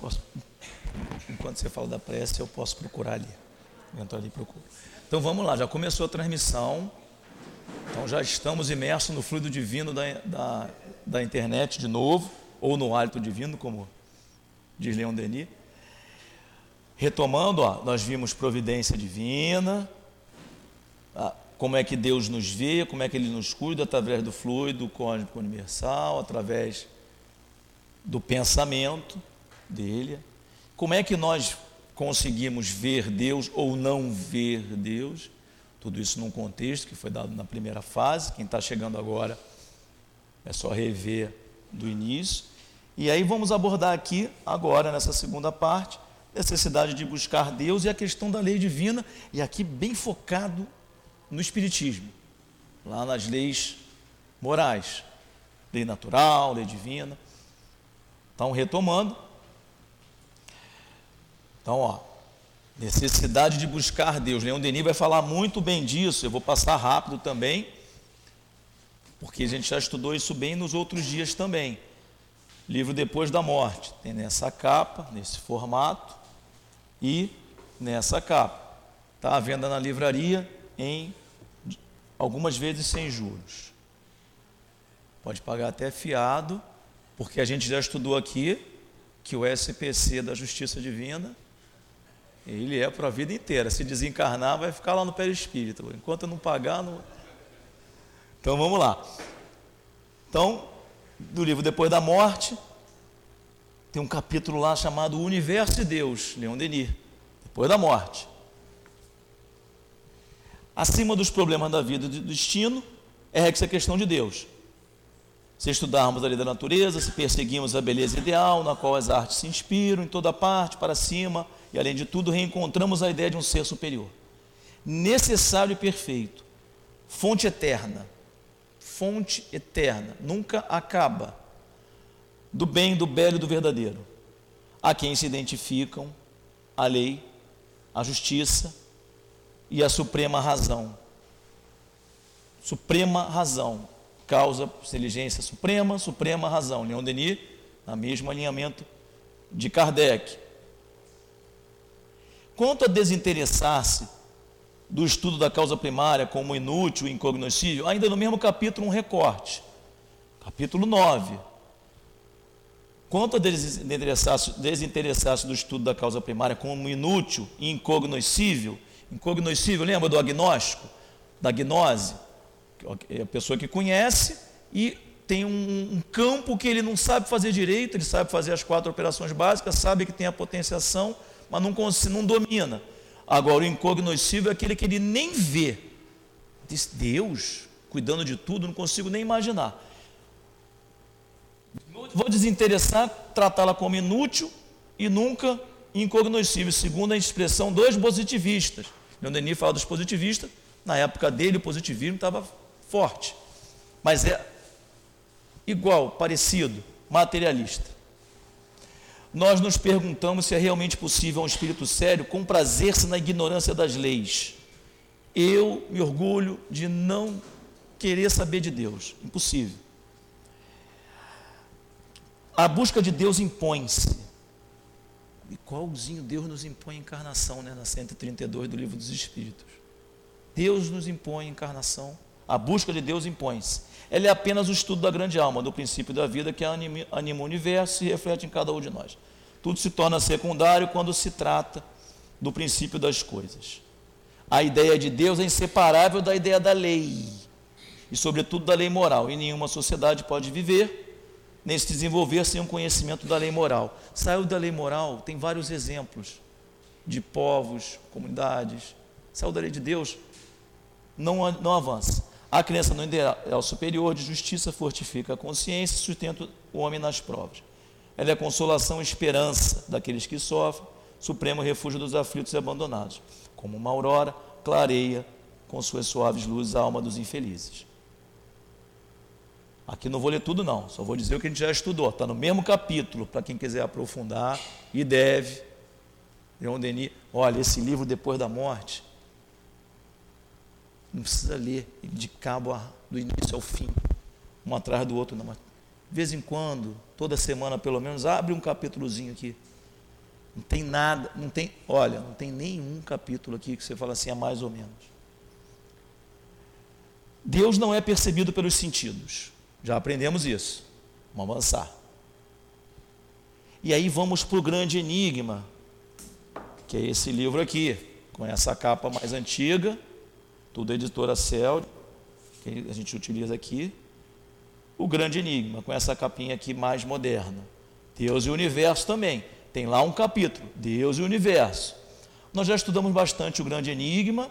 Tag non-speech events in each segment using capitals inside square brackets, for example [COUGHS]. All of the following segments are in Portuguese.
posso, enquanto você fala da prece, eu posso procurar ali. Entro ali e procuro. Então vamos lá, já começou a transmissão. Então já estamos imersos no fluido divino da, da, da internet de novo, ou no hálito divino, como diz Leon Denis. Retomando, ó, nós vimos providência divina, tá? como é que Deus nos vê, como é que Ele nos cuida através do fluido cósmico universal, através do pensamento dele. Como é que nós conseguimos ver Deus ou não ver Deus? Tudo isso num contexto que foi dado na primeira fase. Quem está chegando agora é só rever do início. E aí vamos abordar aqui, agora, nessa segunda parte, necessidade de buscar Deus e a questão da lei divina, e aqui bem focado no Espiritismo, lá nas leis morais, lei natural, lei divina. Então, retomando. Então, ó, necessidade de buscar Deus. Leão Denis vai falar muito bem disso. Eu vou passar rápido também, porque a gente já estudou isso bem nos outros dias também. Livro Depois da Morte. Tem nessa capa, nesse formato e nessa capa. Está à venda na livraria em algumas vezes sem juros. Pode pagar até fiado porque a gente já estudou aqui que o SPC da Justiça Divina, ele é para a vida inteira. Se desencarnar, vai ficar lá no perispírito. Enquanto não pagar, não... Então vamos lá. Então, do livro Depois da Morte, tem um capítulo lá chamado O Universo e Deus, Leon Denis, depois da morte. Acima dos problemas da vida e do destino, é essa questão de Deus se estudarmos a lei da natureza, se perseguimos a beleza ideal, na qual as artes se inspiram, em toda parte, para cima, e além de tudo, reencontramos a ideia de um ser superior. Necessário e perfeito, fonte eterna, fonte eterna, nunca acaba, do bem, do belo e do verdadeiro, a quem se identificam a lei, a justiça e a suprema razão. Suprema razão, causa inteligência suprema, suprema razão. Leon Denis, no mesmo alinhamento de Kardec. Quanto a desinteressar-se do estudo da causa primária como inútil e incognoscível, ainda no mesmo capítulo, um recorte. Capítulo 9. Quanto a desinteressar-se desinteressar do estudo da causa primária como inútil e incognoscível, incognoscível, lembra do agnóstico, da gnose? é a pessoa que conhece e tem um, um, campo que ele não sabe fazer direito, ele sabe fazer as quatro operações básicas, sabe que tem a potenciação, mas não, não domina. Agora, o incognoscível é aquele que ele nem vê. Diz Deus cuidando de tudo, não consigo nem imaginar. Vou desinteressar, tratá-la como inútil e nunca incognoscível, segundo a expressão dos positivistas. Leon Denis fala dos positivistas, na época dele o positivismo estava forte, mas é igual, parecido, materialista. Nós nos perguntamos se é realmente possível um espírito sério comprazer-se na ignorância das leis. Eu me orgulho de não querer saber de Deus. Impossível. A busca de Deus impõe-se. Igualzinho Deus nos impõe a encarnação, né, na 132 do Livro dos Espíritos. Deus nos impõe a encarnação. A busca de Deus impõe-se. Ela é apenas o estudo da grande alma, do princípio da vida que anima, o universo e reflete em cada um de nós. Tudo se torna secundário quando se trata do princípio das coisas. A ideia de Deus é inseparável da ideia da lei, e sobretudo da lei moral. E nenhuma sociedade pode viver, nem se desenvolver sem um conhecimento da lei moral. Saiu da lei moral, tem vários exemplos de povos, comunidades. Saiu da lei de Deus, não, não avança. A crença no ideal superior de justiça fortifica a consciência e sustenta o homem nas provas. Ela é a consolação e esperança daqueles que sofrem, supremo refúgio dos aflitos e abandonados. Como uma aurora, clareia com suas suaves luzes a alma dos infelizes. Aqui não vou ler tudo, não, só vou dizer o que a gente já estudou. Está no mesmo capítulo, para quem quiser aprofundar, e deve. Leon Denis, olha, esse livro depois da morte não precisa ler de cabo a, do início ao fim, um atrás do outro, não. Mas de vez em quando, toda semana pelo menos, abre um capítulozinho aqui. Não tem nada, não tem, olha, não tem nenhum capítulo aqui que você fala assim, é mais ou menos. Deus não é percebido pelos sentidos. Já aprendemos isso. Vamos avançar. E aí vamos para o grande enigma, que é esse livro aqui, com essa capa mais antiga, tudo editora Cel, que a gente utiliza aqui. O grande enigma, com essa capinha aqui mais moderna. Deus e o universo também. Tem lá um capítulo, Deus e o universo. Nós já estudamos bastante o grande enigma.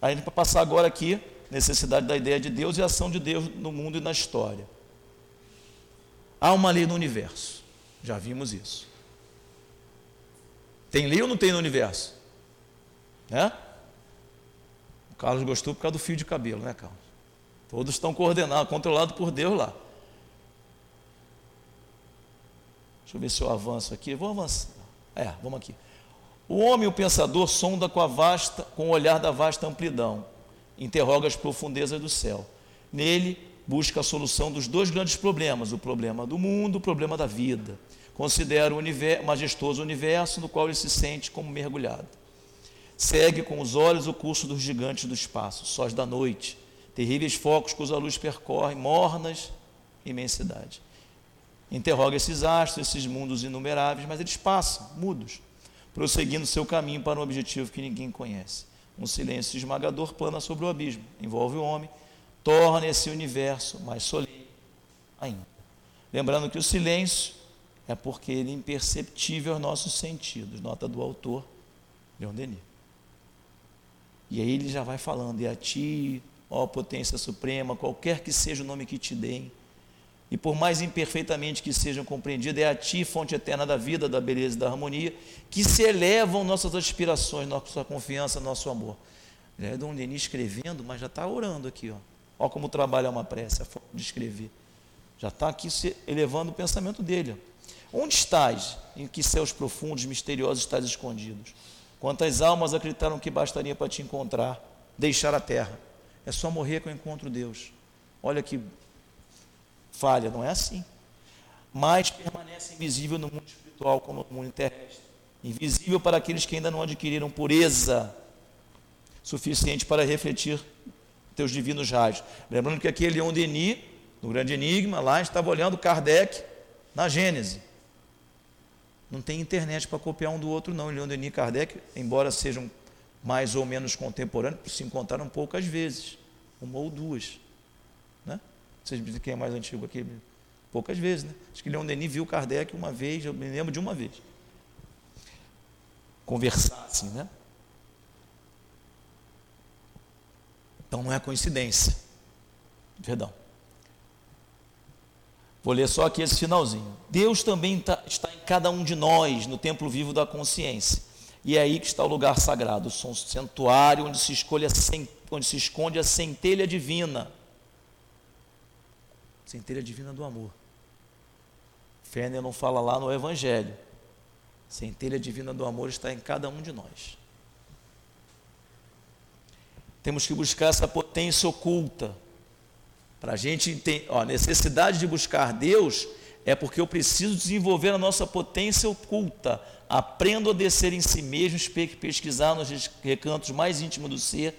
A gente vai passar agora aqui necessidade da ideia de Deus e a ação de Deus no mundo e na história. Há uma lei no universo. Já vimos isso. Tem lei ou não tem no universo? Né? Carlos gostou por causa do fio de cabelo, né, Carlos? Todos estão coordenados, controlados por Deus lá. Deixa eu ver se eu avanço aqui. Vou avançar. É, vamos aqui. O homem, o pensador, sonda com, a vasta, com o olhar da vasta amplidão, interroga as profundezas do céu. Nele, busca a solução dos dois grandes problemas: o problema do mundo, o problema da vida. Considera o universo, majestoso universo no qual ele se sente como mergulhado. Segue com os olhos o curso dos gigantes do espaço, sós da noite, terríveis focos que a luz percorre, mornas imensidade. Interroga esses astros, esses mundos inumeráveis, mas eles passam, mudos, prosseguindo seu caminho para um objetivo que ninguém conhece. Um silêncio esmagador plana sobre o abismo, envolve o homem, torna esse universo mais solene ainda. Lembrando que o silêncio é porque ele é imperceptível aos nossos sentidos, nota do autor, Leon Denis. E aí ele já vai falando, e a ti, ó potência suprema, qualquer que seja o nome que te deem, e por mais imperfeitamente que sejam compreendidas, é a Ti, fonte eterna da vida, da beleza e da harmonia, que se elevam nossas aspirações, nossa confiança, nosso amor. É Dom Denis escrevendo, mas já está orando aqui. Ó. Olha como trabalha uma prece, a forma de escrever. Já está aqui se elevando o pensamento dele. Ó. Onde estás? Em que céus profundos, misteriosos estás escondidos? Quantas almas acreditaram que bastaria para te encontrar, deixar a terra? É só morrer que eu encontro Deus. Olha que falha, não é assim. Mas permanece invisível no mundo espiritual como no mundo terrestre. Invisível para aqueles que ainda não adquiriram pureza suficiente para refletir teus divinos raios. Lembrando que aqui é Leon Denis, no grande enigma, lá estava olhando Kardec na Gênese. Não tem internet para copiar um do outro, não. Leon Denis Kardec, embora sejam mais ou menos contemporâneos, se encontraram poucas vezes, uma ou duas. Vocês dizem quem é mais antigo aqui? Poucas vezes, né? Acho que Leon Denis viu Kardec uma vez, eu me lembro de uma vez. Conversar assim, né? Então não é coincidência. Perdão. Vou ler só aqui esse finalzinho. Deus também tá, está em cada um de nós, no templo vivo da consciência. E é aí que está o lugar sagrado, o santuário onde se, onde se esconde a centelha divina Centelha divina do amor. Fênix não fala lá no Evangelho. Centelha divina do amor está em cada um de nós. Temos que buscar essa potência oculta. Para a gente entender, a necessidade de buscar Deus é porque eu preciso desenvolver a nossa potência oculta. Aprendo a descer em si mesmo, pesquisar nos recantos mais íntimos do ser,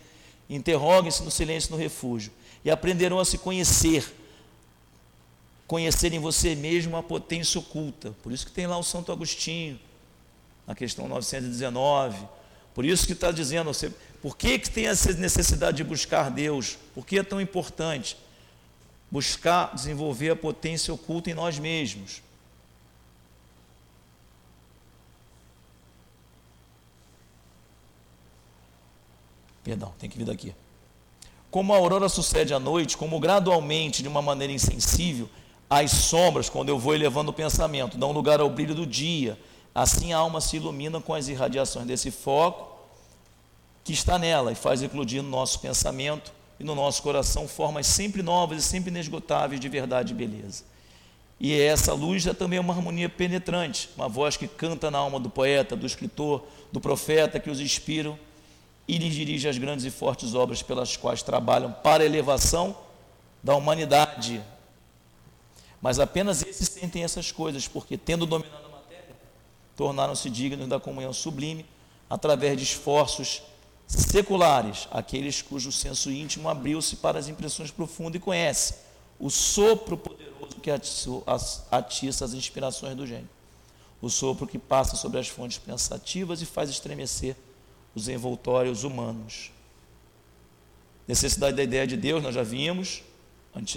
interroguem-se no silêncio no refúgio e aprenderão a se conhecer conhecer em você mesmo a potência oculta. Por isso que tem lá o Santo Agostinho, na questão 919. Por isso que está dizendo, você, por que, que tem essa necessidade de buscar Deus? Por que é tão importante? Buscar desenvolver a potência oculta em nós mesmos. Perdão, tem que vir daqui. Como a aurora sucede à noite, como gradualmente, de uma maneira insensível, as sombras, quando eu vou elevando o pensamento, dão lugar ao brilho do dia. Assim a alma se ilumina com as irradiações desse foco que está nela e faz eclodir no nosso pensamento e no nosso coração formas sempre novas e sempre inesgotáveis de verdade e beleza. E essa luz é também uma harmonia penetrante, uma voz que canta na alma do poeta, do escritor, do profeta que os inspiram e lhes dirige as grandes e fortes obras pelas quais trabalham para a elevação da humanidade mas apenas esses sentem essas coisas, porque tendo dominado a matéria, tornaram-se dignos da comunhão sublime através de esforços seculares, aqueles cujo senso íntimo abriu-se para as impressões profundas e conhece o sopro poderoso que atiça as inspirações do gênio, o sopro que passa sobre as fontes pensativas e faz estremecer os envoltórios humanos. Necessidade da ideia de Deus, nós já vimos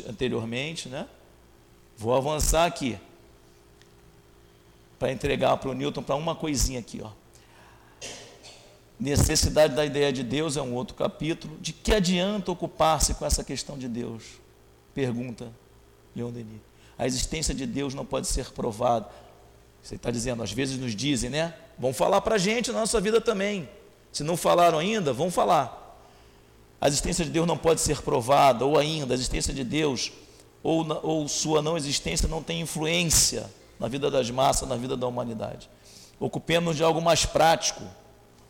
anteriormente, né? Vou avançar aqui para entregar para o Newton para uma coisinha aqui, ó. Necessidade da ideia de Deus é um outro capítulo. De que adianta ocupar-se com essa questão de Deus? Pergunta Leon Denis. A existência de Deus não pode ser provada. Você está dizendo, às vezes nos dizem, né? Vão falar para a gente na nossa vida também. Se não falaram ainda, vão falar. A existência de Deus não pode ser provada, ou ainda, a existência de Deus ou, ou sua não existência não tem influência na vida das massas, na vida da humanidade. Ocupemos de algo mais prático.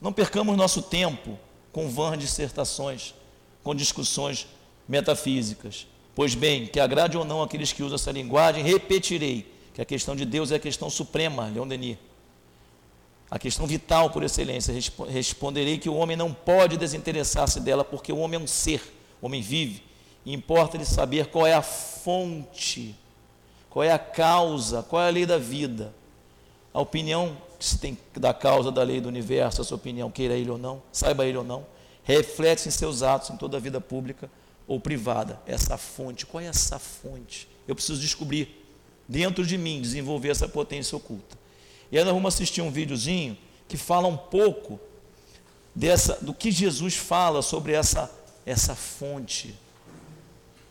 Não percamos nosso tempo com vãs dissertações, com discussões metafísicas. Pois bem, que agrade ou não aqueles que usam essa linguagem, repetirei que a questão de Deus é a questão suprema, Leon Denis a questão vital por excelência. Responderei que o homem não pode desinteressar-se dela, porque o homem é um ser, o homem vive, e importa-lhe saber qual é a fonte, qual é a causa, qual é a lei da vida. A opinião se tem da causa da lei do universo, a sua opinião, queira ele ou não, saiba ele ou não, reflete em seus atos, em toda a vida pública ou privada. Essa fonte, qual é essa fonte? Eu preciso descobrir dentro de mim, desenvolver essa potência oculta. E aí nós vamos assistir um videozinho que fala um pouco dessa, do que Jesus fala sobre essa, essa fonte,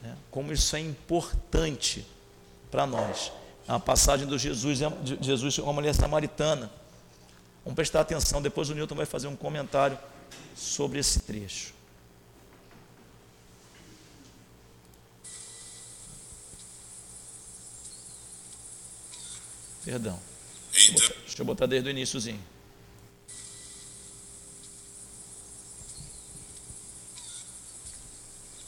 né? como isso é importante para nós. A passagem do Jesus, de Jesus com a mulher samaritana. Vamos prestar atenção, depois o Newton vai fazer um comentário sobre esse trecho. Perdão. Então... Deixa eu botar desde o iníciozinho.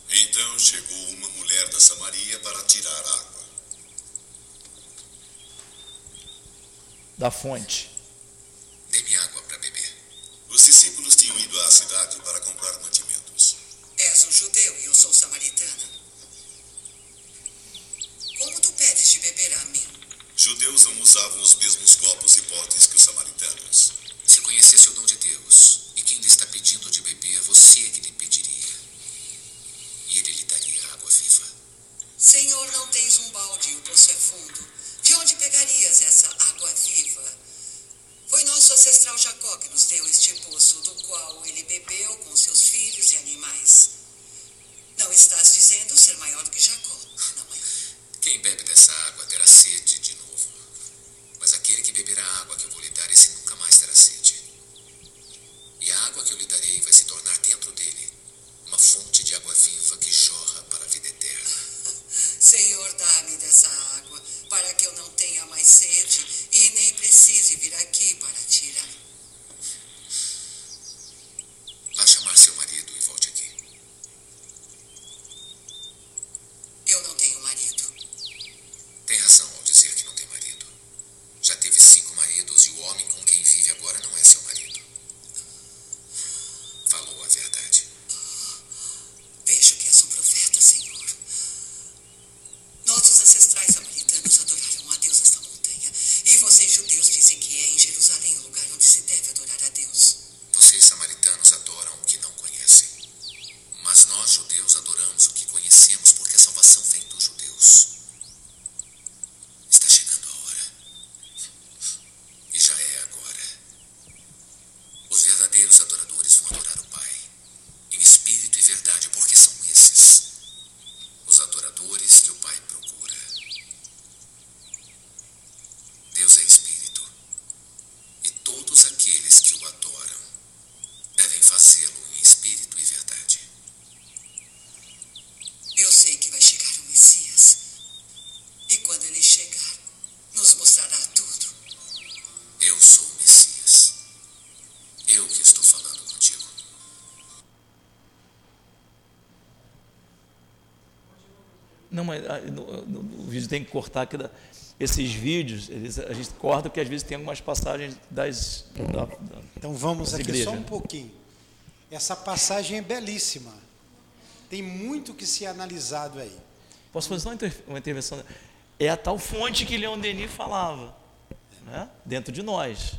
Então chegou uma mulher da Samaria para tirar água. Da fonte. Dê-me água para beber. Os discípulos tinham ido à cidade para comprar mantimentos. És um judeu e eu sou samaritana. Como tu pedes de beber a mim? Judeus não usavam os mesmos copos e potes que os samaritanos. Se conhecesse o dom de Deus e quem lhe está pedindo de beber, você é que lhe pediria. E ele lhe daria água viva. Senhor, não tens um balde e o poço é fundo. De onde pegarias essa água viva? Foi nosso ancestral Jacó que nos deu este poço, do qual ele bebeu com seus filhos e animais. Não estás dizendo ser maior do que Jacó, não é? Quem bebe dessa água terá sede de novo. Mas aquele que beberá a água que eu vou lhe dar, esse nunca mais terá sede. E a água que eu lhe darei vai se tornar dentro dele uma fonte de água viva que jorra para a vida eterna. [LAUGHS] Senhor, dá-me dessa água, para que eu não tenha mais sede precise vir aqui para tirar. Vá chamar seu marido e volte aqui. Eu não tenho marido. Tem razão ao dizer que não tem marido. Já teve cinco maridos e o homem com quem vive agora não é seu marido. Falou a verdade. Vejo que és um profeta, Senhor. Nossos ancestrais samaritanos adoraram a Deus nesta montanha. E vocês, judeus, dizem que é em Jerusalém o lugar onde se deve adorar a Deus. Vocês samaritanos adoram o que não conhecem. Mas nós, judeus, adoramos o que conhecemos porque a salvação vem dos judeus. Está chegando a hora. E já é agora. Os verdadeiros adoradores vão adorar o Pai, em espírito e verdade, porque são esses os adoradores que o Pai procura. Deus é espírito, e todos aqueles que o adoram devem fazê-lo em espírito e verdade. Eu sei que vai chegar o Messias. E quando ele chegar, nos mostrará tudo. Eu sou o Messias. Eu que estou falando contigo. Não, mas ah, no, no- no vídeo tem que cortar aqui. da- esses vídeos, eles, a gente corta porque às vezes tem algumas passagens das. Da, da, então vamos aqui igreja. só um pouquinho. Essa passagem é belíssima. Tem muito que ser analisado aí. Posso fazer uma, uma intervenção? É a tal fonte que Leon Denis falava, né? dentro de nós.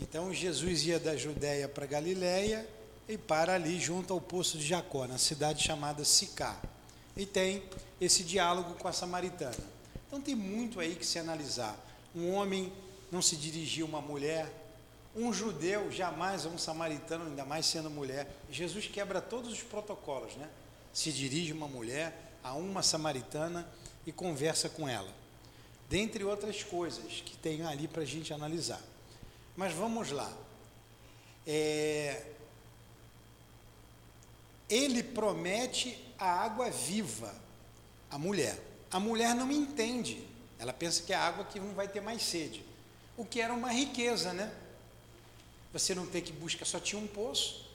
Então Jesus ia da Judéia para Galiléia e para ali junto ao poço de Jacó, na cidade chamada Sicá. E tem esse diálogo com a samaritana. Então tem muito aí que se analisar. Um homem não se dirigia a uma mulher, um judeu jamais a um samaritano, ainda mais sendo mulher. Jesus quebra todos os protocolos, né? Se dirige uma mulher a uma samaritana e conversa com ela. Dentre outras coisas que tem ali para a gente analisar. Mas vamos lá. É, ele promete a água viva à mulher. A mulher não entende. Ela pensa que é água que não vai ter mais sede. O que era uma riqueza, né? Você não ter que buscar, só tinha um poço.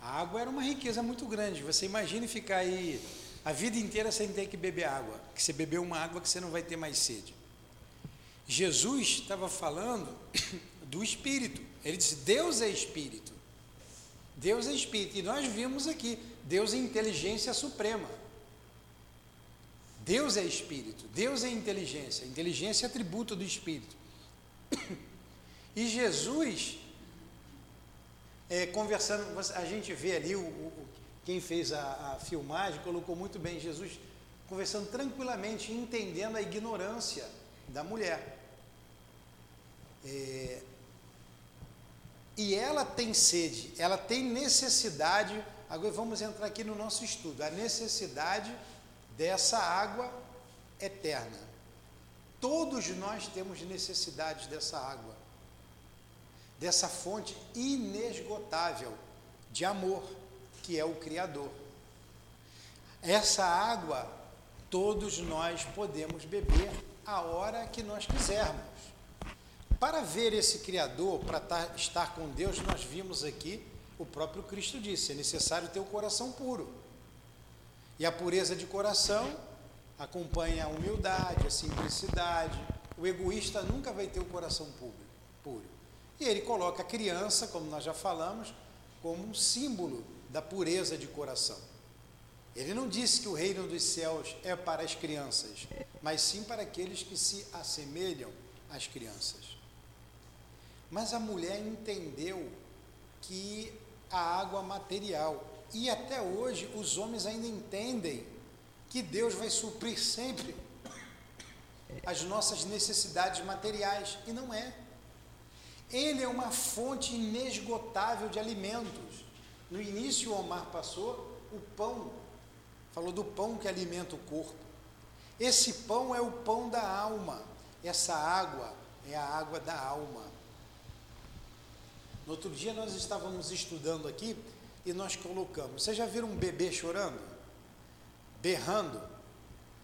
A água era uma riqueza muito grande. Você imagine ficar aí a vida inteira sem ter que beber água, que você bebeu uma água que você não vai ter mais sede. Jesus estava falando [COUGHS] do Espírito. Ele disse: Deus é Espírito. Deus é Espírito. E nós vimos aqui: Deus é inteligência suprema. Deus é Espírito. Deus é inteligência. Inteligência é atributo do Espírito. E Jesus, é, conversando, a gente vê ali, o, o quem fez a, a filmagem colocou muito bem Jesus conversando tranquilamente, entendendo a ignorância da mulher. É, e ela tem sede, ela tem necessidade. Agora vamos entrar aqui no nosso estudo. A necessidade dessa água eterna. Todos nós temos necessidade dessa água, dessa fonte inesgotável de amor, que é o Criador. Essa água todos nós podemos beber a hora que nós quisermos. Para ver esse Criador, para estar com Deus, nós vimos aqui, o próprio Cristo disse: é necessário ter o coração puro. E a pureza de coração acompanha a humildade, a simplicidade. O egoísta nunca vai ter o coração puro. E ele coloca a criança, como nós já falamos, como um símbolo da pureza de coração. Ele não disse que o reino dos céus é para as crianças, mas sim para aqueles que se assemelham às crianças. Mas a mulher entendeu que a água material, e até hoje os homens ainda entendem que Deus vai suprir sempre as nossas necessidades materiais, e não é. Ele é uma fonte inesgotável de alimentos. No início, o Omar passou o pão, falou do pão que alimenta o corpo. Esse pão é o pão da alma, essa água é a água da alma. No outro dia nós estávamos estudando aqui e nós colocamos. Vocês já viram um bebê chorando? Berrando?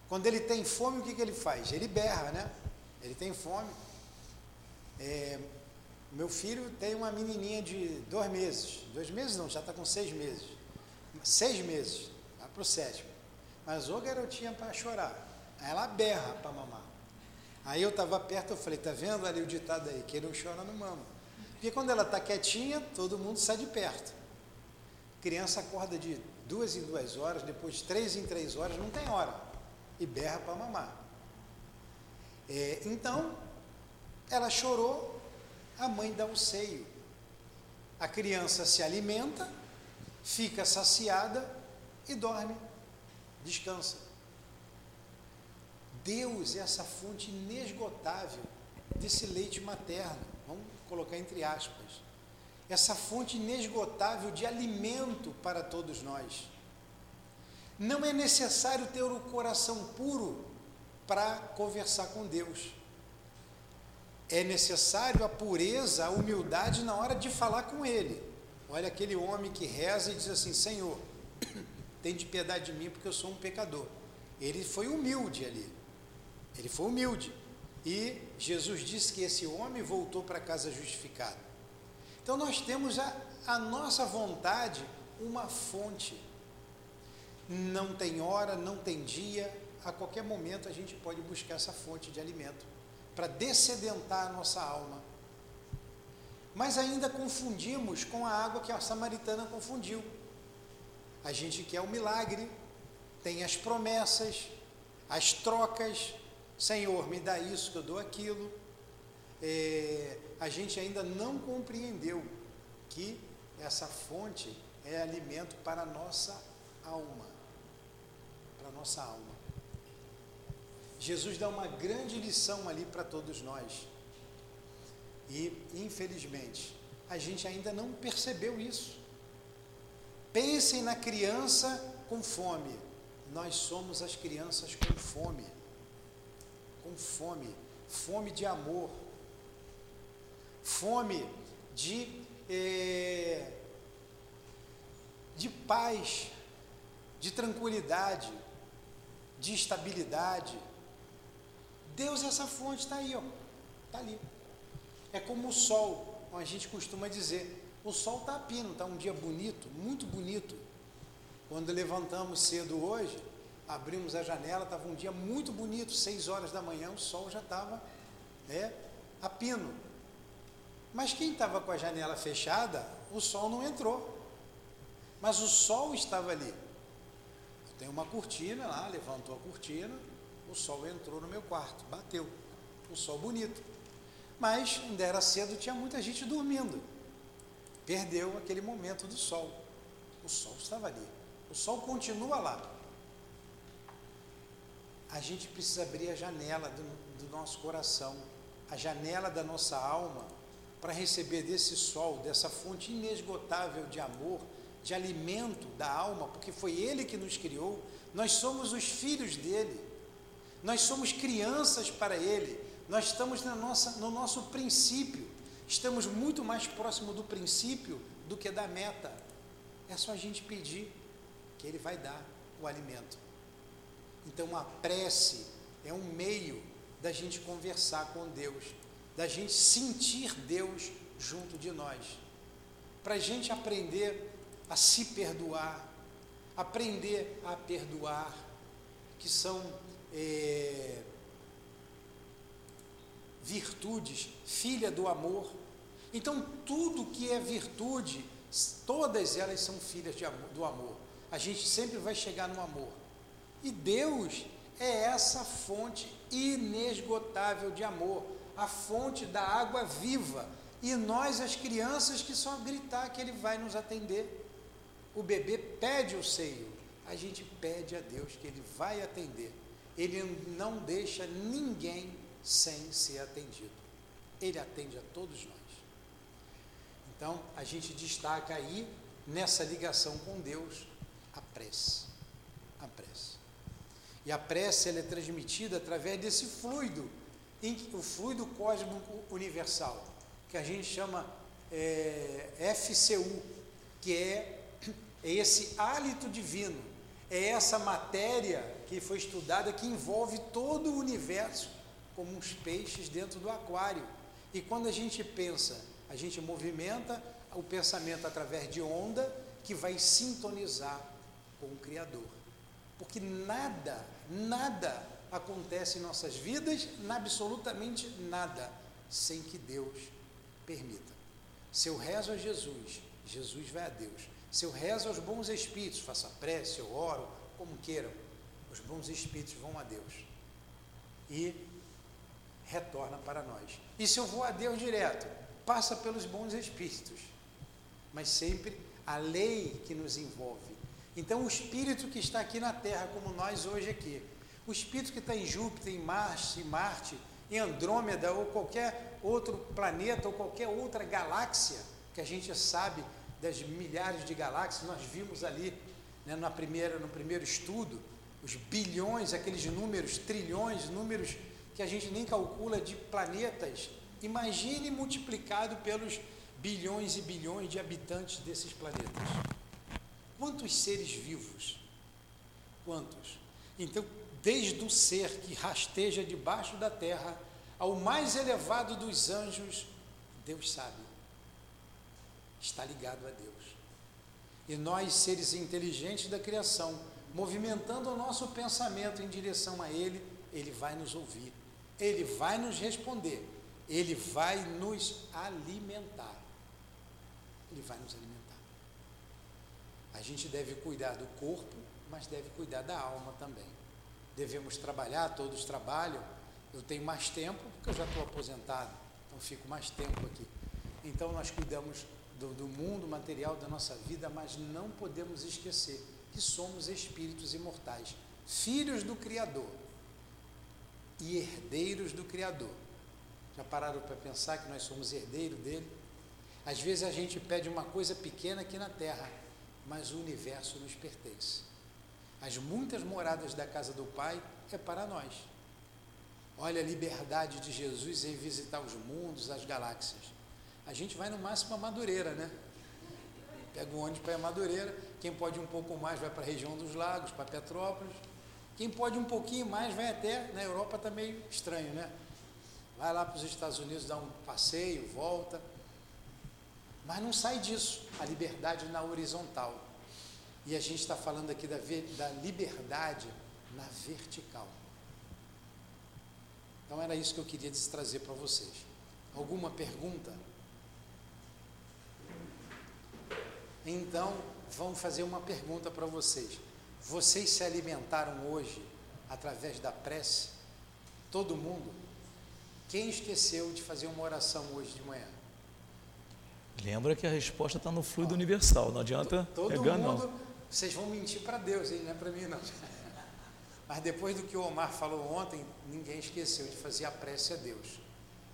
Quando ele tem fome, o que, que ele faz? Ele berra, né? Ele tem fome. É, meu filho tem uma menininha de dois meses. Dois meses não, já está com seis meses. Seis meses, vai para o sétimo. Mas ô garotinha para chorar. Aí ela berra para mamar. Aí eu estava perto, eu falei, tá vendo ali o ditado aí? Quem não chora não mama. Porque quando ela está quietinha, todo mundo sai de perto. Criança acorda de duas em duas horas, depois de três em três horas, não tem hora. E berra para mamar. É, então, ela chorou, a mãe dá o seio. A criança se alimenta, fica saciada e dorme, descansa. Deus é essa fonte inesgotável desse leite materno colocar entre aspas, essa fonte inesgotável de alimento para todos nós. Não é necessário ter o coração puro para conversar com Deus. É necessário a pureza, a humildade na hora de falar com Ele. Olha aquele homem que reza e diz assim: Senhor, [COUGHS] tem de piedade de mim porque eu sou um pecador. Ele foi humilde ali. Ele foi humilde. E Jesus disse que esse homem voltou para casa justificado. Então nós temos a, a nossa vontade uma fonte. Não tem hora, não tem dia, a qualquer momento a gente pode buscar essa fonte de alimento para dessedentar a nossa alma. Mas ainda confundimos com a água que a samaritana confundiu. A gente quer o milagre, tem as promessas, as trocas, Senhor, me dá isso que eu dou aquilo. É, a gente ainda não compreendeu que essa fonte é alimento para a nossa alma. Para a nossa alma. Jesus dá uma grande lição ali para todos nós. E, infelizmente, a gente ainda não percebeu isso. Pensem na criança com fome. Nós somos as crianças com fome. Com fome. Fome de amor. Fome de, eh, de paz, de tranquilidade, de estabilidade Deus, essa fonte está aí, ó. Está ali. É como o sol, a gente costuma dizer. O sol está a pino, está um dia bonito, muito bonito. Quando levantamos cedo hoje, abrimos a janela, estava um dia muito bonito, seis horas da manhã, o sol já estava né, a pino. Mas quem estava com a janela fechada, o sol não entrou. Mas o sol estava ali. Tem uma cortina lá, levantou a cortina, o sol entrou no meu quarto, bateu. O sol bonito. Mas ainda era cedo, tinha muita gente dormindo. Perdeu aquele momento do sol. O sol estava ali. O sol continua lá. A gente precisa abrir a janela do, do nosso coração, a janela da nossa alma, para receber desse sol, dessa fonte inesgotável de amor, de alimento da alma, porque foi Ele que nos criou, nós somos os filhos dele. Nós somos crianças para Ele, nós estamos na nossa, no nosso princípio, estamos muito mais próximo do princípio do que da meta. É só a gente pedir que Ele vai dar o alimento. Então a prece é um meio da gente conversar com Deus, da gente sentir Deus junto de nós, para a gente aprender a se perdoar, aprender a perdoar, que são é, virtudes, filha do amor. Então, tudo que é virtude, todas elas são filhas do amor. A gente sempre vai chegar no amor. E Deus é essa fonte inesgotável de amor, a fonte da água viva. E nós, as crianças, que só gritar que Ele vai nos atender. O bebê pede o seio, a gente pede a Deus que Ele vai atender. Ele não deixa ninguém sem ser atendido. Ele atende a todos nós. Então, a gente destaca aí, nessa ligação com Deus, a prece. A prece. E a prece ela é transmitida através desse fluido, o fluido cósmico universal, que a gente chama é, FCU, que é, é esse hálito divino, é essa matéria que foi estudada que envolve todo o universo, como uns peixes dentro do aquário. E quando a gente pensa, a gente movimenta o pensamento através de onda que vai sintonizar com o Criador. Porque nada, nada acontece em nossas vidas, absolutamente nada, sem que Deus permita. Se eu rezo a Jesus, Jesus vai a Deus. Se eu rezo aos bons espíritos, faço a prece, eu oro, como queiram, os bons espíritos vão a Deus e retorna para nós. E se eu vou a Deus direto, passa pelos bons espíritos, mas sempre a lei que nos envolve. Então, o espírito que está aqui na Terra, como nós hoje aqui, o espírito que está em Júpiter, em Marte, em Marte, em Andrômeda ou qualquer outro planeta ou qualquer outra galáxia que a gente sabe das milhares de galáxias, nós vimos ali né, na primeira, no primeiro estudo, os bilhões, aqueles números, trilhões, números que a gente nem calcula de planetas. Imagine multiplicado pelos bilhões e bilhões de habitantes desses planetas. Quantos seres vivos? Quantos? Então, desde o ser que rasteja debaixo da terra ao mais elevado dos anjos, Deus sabe. Está ligado a Deus. E nós, seres inteligentes da criação, movimentando o nosso pensamento em direção a Ele, Ele vai nos ouvir, Ele vai nos responder, Ele vai nos alimentar. Ele vai nos alimentar. A gente deve cuidar do corpo, mas deve cuidar da alma também. Devemos trabalhar, todos trabalham. Eu tenho mais tempo, porque eu já estou aposentado, então fico mais tempo aqui. Então nós cuidamos do, do mundo material da nossa vida, mas não podemos esquecer que somos espíritos imortais, filhos do Criador e herdeiros do Criador. Já pararam para pensar que nós somos herdeiros dele? Às vezes a gente pede uma coisa pequena aqui na terra, mas o universo nos pertence. As muitas moradas da casa do Pai é para nós. Olha a liberdade de Jesus em visitar os mundos, as galáxias. A gente vai no máximo a Madureira, né? Pega o ônibus para a Madureira. Quem pode um pouco mais vai para a região dos lagos, para Petrópolis. Quem pode um pouquinho mais vai até, na Europa está meio estranho, né? Vai lá para os Estados Unidos, dá um passeio, volta. Mas não sai disso, a liberdade na horizontal. E a gente está falando aqui da, da liberdade na vertical. Então era isso que eu queria trazer para vocês. Alguma pergunta? Então, vamos fazer uma pergunta para vocês. Vocês se alimentaram hoje através da prece? Todo mundo? Quem esqueceu de fazer uma oração hoje de manhã? Lembra que a resposta está no fluido universal, não adianta todo pegar, mundo, não. Vocês vão mentir para Deus, hein? não é para mim não. [LAUGHS] Mas depois do que o Omar falou ontem, ninguém esqueceu de fazer a prece a Deus.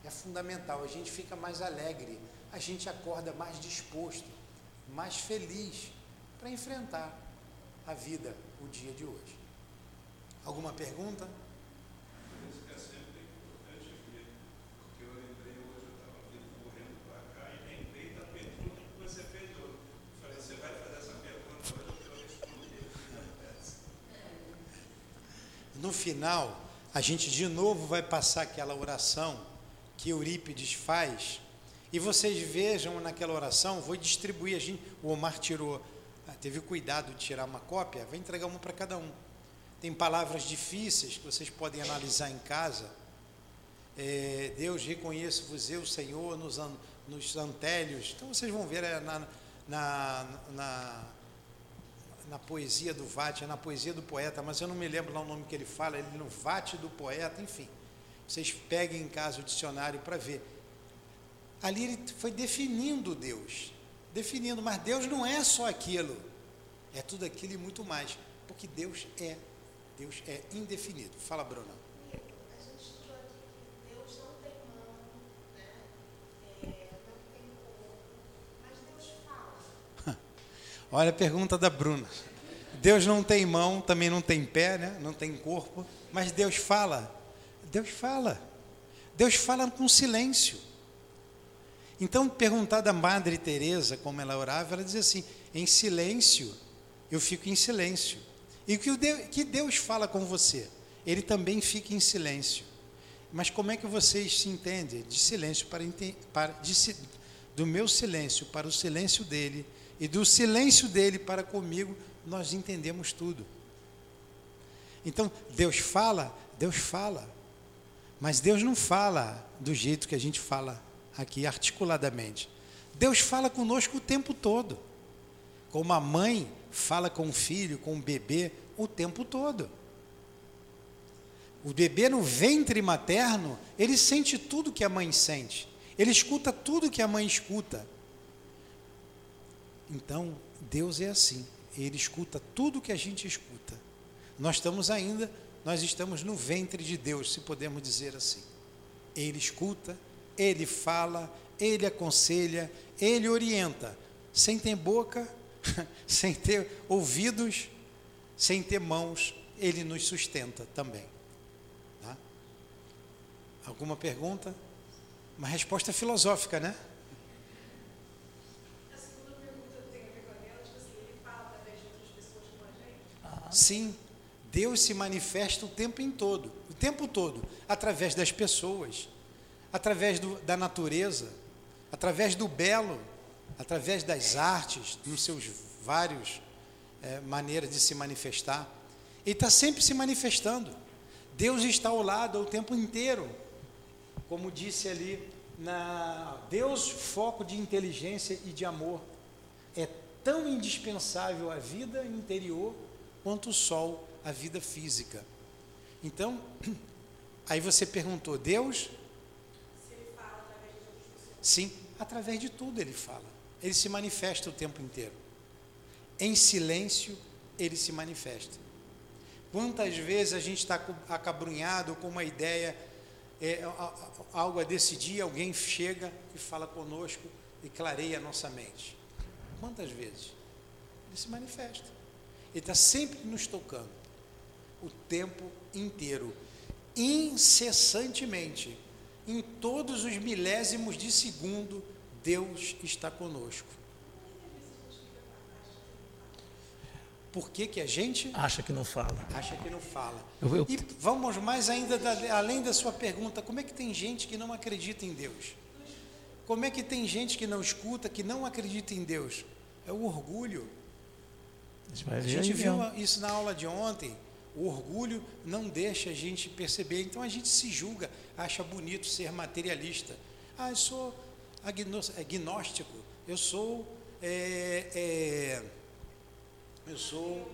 É fundamental, a gente fica mais alegre, a gente acorda mais disposto, mais feliz para enfrentar a vida, o dia de hoje. Alguma pergunta? no final, a gente de novo vai passar aquela oração que Eurípides faz. E vocês vejam naquela oração, vou distribuir, a gente, o Omar tirou, ah, teve cuidado de tirar uma cópia, vai entregar uma para cada um. Tem palavras difíceis que vocês podem analisar em casa. É, Deus, reconheço-vos eu, Senhor, nos, an, nos antélios. Então vocês vão ver é, na, na, na na poesia do Vate, é na poesia do poeta, mas eu não me lembro lá o nome que ele fala, ele no Vate do poeta, enfim. Vocês peguem em casa o dicionário para ver. Ali ele foi definindo Deus, definindo, mas Deus não é só aquilo, é tudo aquilo e muito mais, porque Deus é, Deus é indefinido. Fala, Bruna. Olha a pergunta da Bruna. Deus não tem mão, também não tem pé, né? não tem corpo, mas Deus fala. Deus fala. Deus fala com silêncio. Então, perguntar da Madre Teresa como ela orava, ela dizia assim: em silêncio, eu fico em silêncio. E o que Deus, que Deus fala com você? Ele também fica em silêncio. Mas como é que vocês se entendem? De silêncio para, para de, do meu silêncio para o silêncio dele e do silêncio dele para comigo, nós entendemos tudo. Então, Deus fala, Deus fala. Mas Deus não fala do jeito que a gente fala aqui, articuladamente. Deus fala conosco o tempo todo. Como a mãe fala com o filho, com o bebê, o tempo todo. O bebê no ventre materno, ele sente tudo que a mãe sente. Ele escuta tudo que a mãe escuta. Então, Deus é assim. Ele escuta tudo que a gente escuta. Nós estamos ainda, nós estamos no ventre de Deus, se podemos dizer assim. Ele escuta, ele fala, ele aconselha, ele orienta, sem ter boca, [LAUGHS] sem ter ouvidos, sem ter mãos, ele nos sustenta também. Tá? Alguma pergunta? Uma resposta filosófica, né? Sim, Deus se manifesta o tempo em todo, o tempo todo, através das pessoas, através do, da natureza, através do belo, através das artes, nos seus vários é, maneiras de se manifestar. Ele está sempre se manifestando. Deus está ao lado o tempo inteiro. Como disse ali, na Deus, foco de inteligência e de amor. É tão indispensável a vida interior quanto o sol, a vida física. Então, [CLEARS THROAT] aí você perguntou, Deus? Sim, através de tudo ele fala. Ele se manifesta o tempo inteiro. Em silêncio, ele se manifesta. Quantas vezes a gente está acabrunhado com uma ideia, é, algo a decidir, alguém chega e fala conosco e clareia a nossa mente. Quantas vezes? Ele se manifesta. Ele está sempre nos tocando, o tempo inteiro, incessantemente, em todos os milésimos de segundo, Deus está conosco. Por que, que a gente acha que não fala? Acha que não fala. Eu, eu... E vamos mais ainda da, além da sua pergunta, como é que tem gente que não acredita em Deus? Como é que tem gente que não escuta, que não acredita em Deus? É o orgulho. A, a gente viu mesmo. isso na aula de ontem. O orgulho não deixa a gente perceber. Então a gente se julga, acha bonito ser materialista. Ah, eu sou agnóstico, eu sou. É, é, eu sou.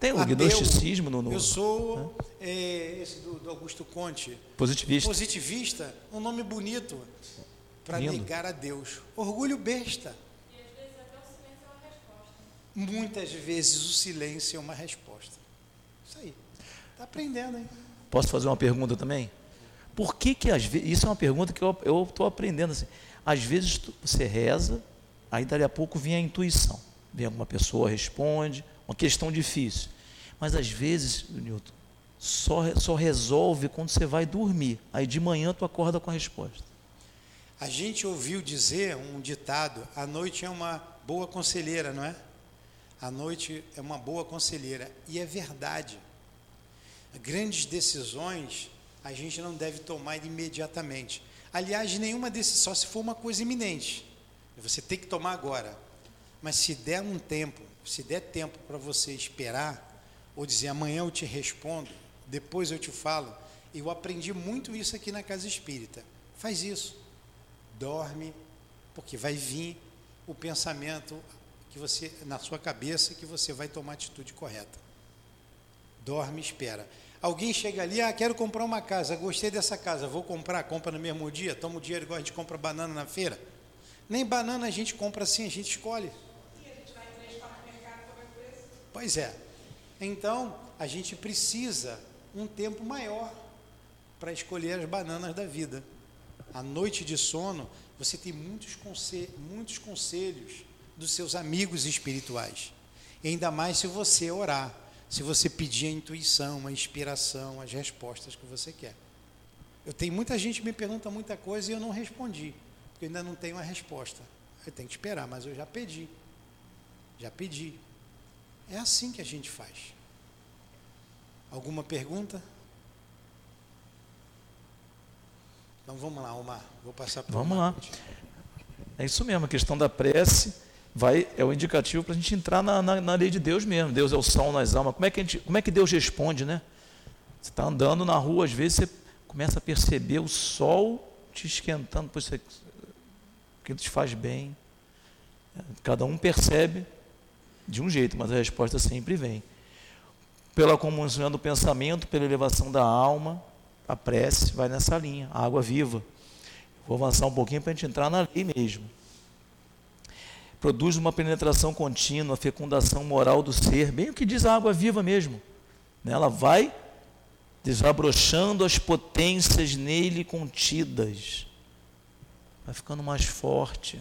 Tem o gnosticismo no, no. Eu sou né? é, esse do, do, Augusto Conte. Positivista. Positivista, um nome bonito para negar a Deus. Orgulho besta. E às vezes até o silêncio é uma resposta. Muitas vezes o silêncio é uma resposta. Isso aí. Está aprendendo, hein? Posso fazer uma pergunta também? Por que que às vezes. Isso é uma pergunta que eu estou aprendendo assim. Às vezes você reza, aí dali a pouco vem a intuição. Vem alguma pessoa, responde, uma questão difícil. Mas às vezes, Newton, só, só resolve quando você vai dormir. Aí de manhã tu acorda com a resposta. A gente ouviu dizer um ditado: a noite é uma boa conselheira, não é? A noite é uma boa conselheira. E é verdade. Grandes decisões a gente não deve tomar imediatamente. Aliás, nenhuma decisão, só se for uma coisa iminente. Você tem que tomar agora. Mas se der um tempo, se der tempo para você esperar, ou dizer amanhã eu te respondo, depois eu te falo, eu aprendi muito isso aqui na casa espírita. Faz isso. Dorme, porque vai vir o pensamento que você na sua cabeça que você vai tomar a atitude correta. Dorme e espera. Alguém chega ali, ah, quero comprar uma casa, gostei dessa casa, vou comprar, compra no mesmo dia, toma o dinheiro igual a gente compra banana na feira. Nem banana a gente compra assim, a gente escolhe. Pois é. Então, a gente precisa um tempo maior para escolher as bananas da vida. A noite de sono, você tem muitos, conselhos, muitos conselhos dos seus amigos espirituais. E ainda mais se você orar, se você pedir a intuição, a inspiração, as respostas que você quer. Eu tenho muita gente que me pergunta muita coisa e eu não respondi, porque eu ainda não tenho a resposta. Eu tenho que esperar, mas eu já pedi. Já pedi. É assim que a gente faz. Alguma pergunta? Então vamos lá, Omar. Vou passar para Vamos lá. É isso mesmo, a questão da prece vai, é o indicativo para a gente entrar na, na, na, lei de Deus mesmo. Deus é o sol nas almas. Como é que, gente, como é que Deus responde, né? Você está andando na rua, às vezes você começa a perceber o sol te esquentando, pois você, que te faz bem. Cada um percebe de um jeito, mas a resposta sempre vem. Pela comunhão do pensamento, pela elevação da alma, a prece vai nessa linha, a água viva. Vou avançar um pouquinho para a gente entrar na lei mesmo. Produz uma penetração contínua, fecundação moral do ser, bem o que diz a água viva mesmo. Né? Ela vai desabrochando as potências nele contidas, vai ficando mais forte,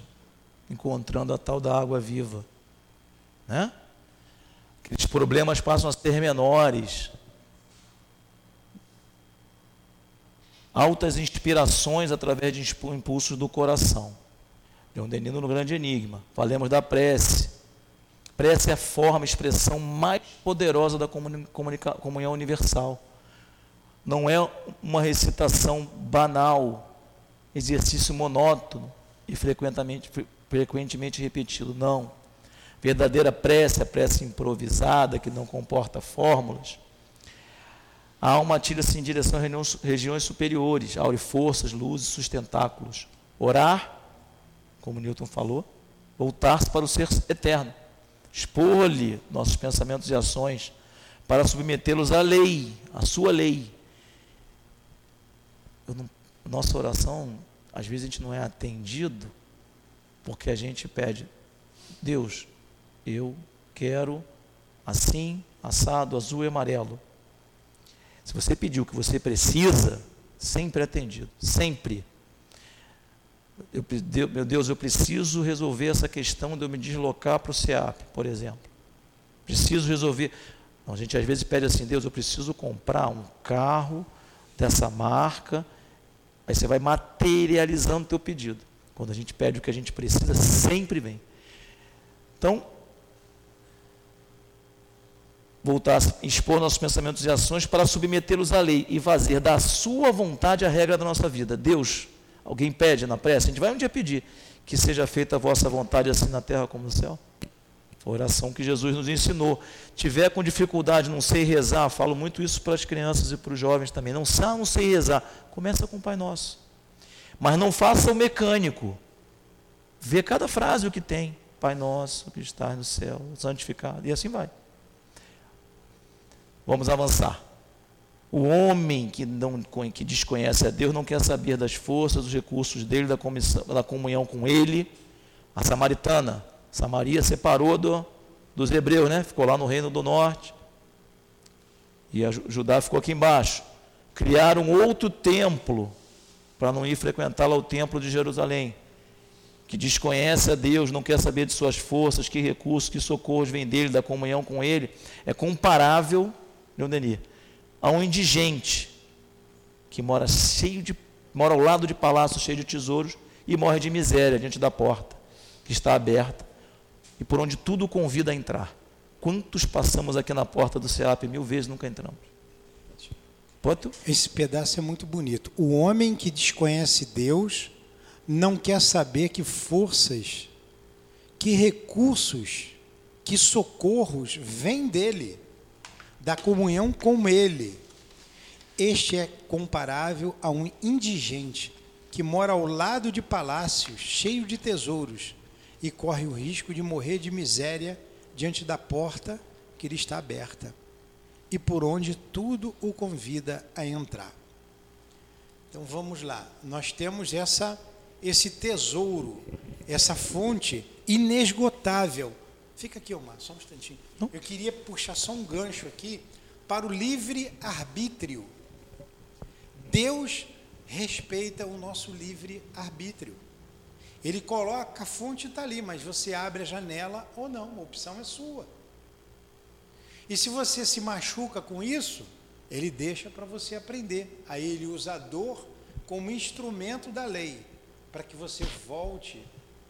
encontrando a tal da água viva. Né? Aqueles problemas passam a ser menores. Altas inspirações através de impulsos do coração. Leon Denino no grande enigma. Falemos da prece. Prece é a forma, a expressão mais poderosa da comunhão universal. Não é uma recitação banal, exercício monótono e frequentemente, frequentemente repetido. Não Verdadeira prece, a prece improvisada, que não comporta fórmulas. A alma atira-se em direção a regiões superiores, aure forças, luzes, sustentáculos. Orar, como Newton falou, voltar-se para o ser eterno. Expor-lhe nossos pensamentos e ações para submetê-los à lei, à sua lei. Não, nossa oração, às vezes a gente não é atendido porque a gente pede, Deus, eu quero assim, assado, azul e amarelo. Se você pediu o que você precisa, sempre é atendido, sempre. Eu, meu Deus, eu preciso resolver essa questão de eu me deslocar para o SEAP, por exemplo. Preciso resolver. Não, a gente às vezes pede assim, Deus, eu preciso comprar um carro dessa marca. Aí você vai materializando o teu pedido. Quando a gente pede o que a gente precisa, sempre vem. Então, voltar a expor nossos pensamentos e ações para submetê-los à lei e fazer da sua vontade a regra da nossa vida. Deus, alguém pede na prece, a gente vai um dia pedir que seja feita a vossa vontade assim na terra como no céu. A oração que Jesus nos ensinou. Tiver com dificuldade, não sei rezar, falo muito isso para as crianças e para os jovens também. Não sabe, não sei rezar. Começa com o Pai Nosso. Mas não faça o mecânico. Vê cada frase o que tem. Pai Nosso que está no céu, santificado. E assim vai. Vamos avançar. O homem que, não, que desconhece a Deus não quer saber das forças, dos recursos dele, da, comissão, da comunhão com ele. A samaritana, Samaria separou do, dos hebreus, né? ficou lá no reino do norte. E a Judá ficou aqui embaixo. Criaram outro templo para não ir frequentar lá o templo de Jerusalém. Que desconhece a Deus, não quer saber de suas forças, que recursos, que socorros vêm dele, da comunhão com ele, é comparável Leon Denis, a um indigente que mora cheio de mora ao lado de palácio cheio de tesouros e morre de miséria diante da porta que está aberta e por onde tudo convida a entrar. Quantos passamos aqui na porta do SEAP mil vezes nunca entramos? Pode? Esse pedaço é muito bonito. O homem que desconhece Deus não quer saber que forças, que recursos, que socorros vêm dele da comunhão com Ele. Este é comparável a um indigente que mora ao lado de palácios cheio de tesouros e corre o risco de morrer de miséria diante da porta que lhe está aberta e por onde tudo o convida a entrar. Então vamos lá. Nós temos essa esse tesouro, essa fonte inesgotável Fica aqui, Omar, só um instantinho. Não? Eu queria puxar só um gancho aqui para o livre arbítrio. Deus respeita o nosso livre arbítrio. Ele coloca a fonte está ali, mas você abre a janela ou não, a opção é sua. E se você se machuca com isso, ele deixa para você aprender. Aí ele usa a dor como instrumento da lei, para que você volte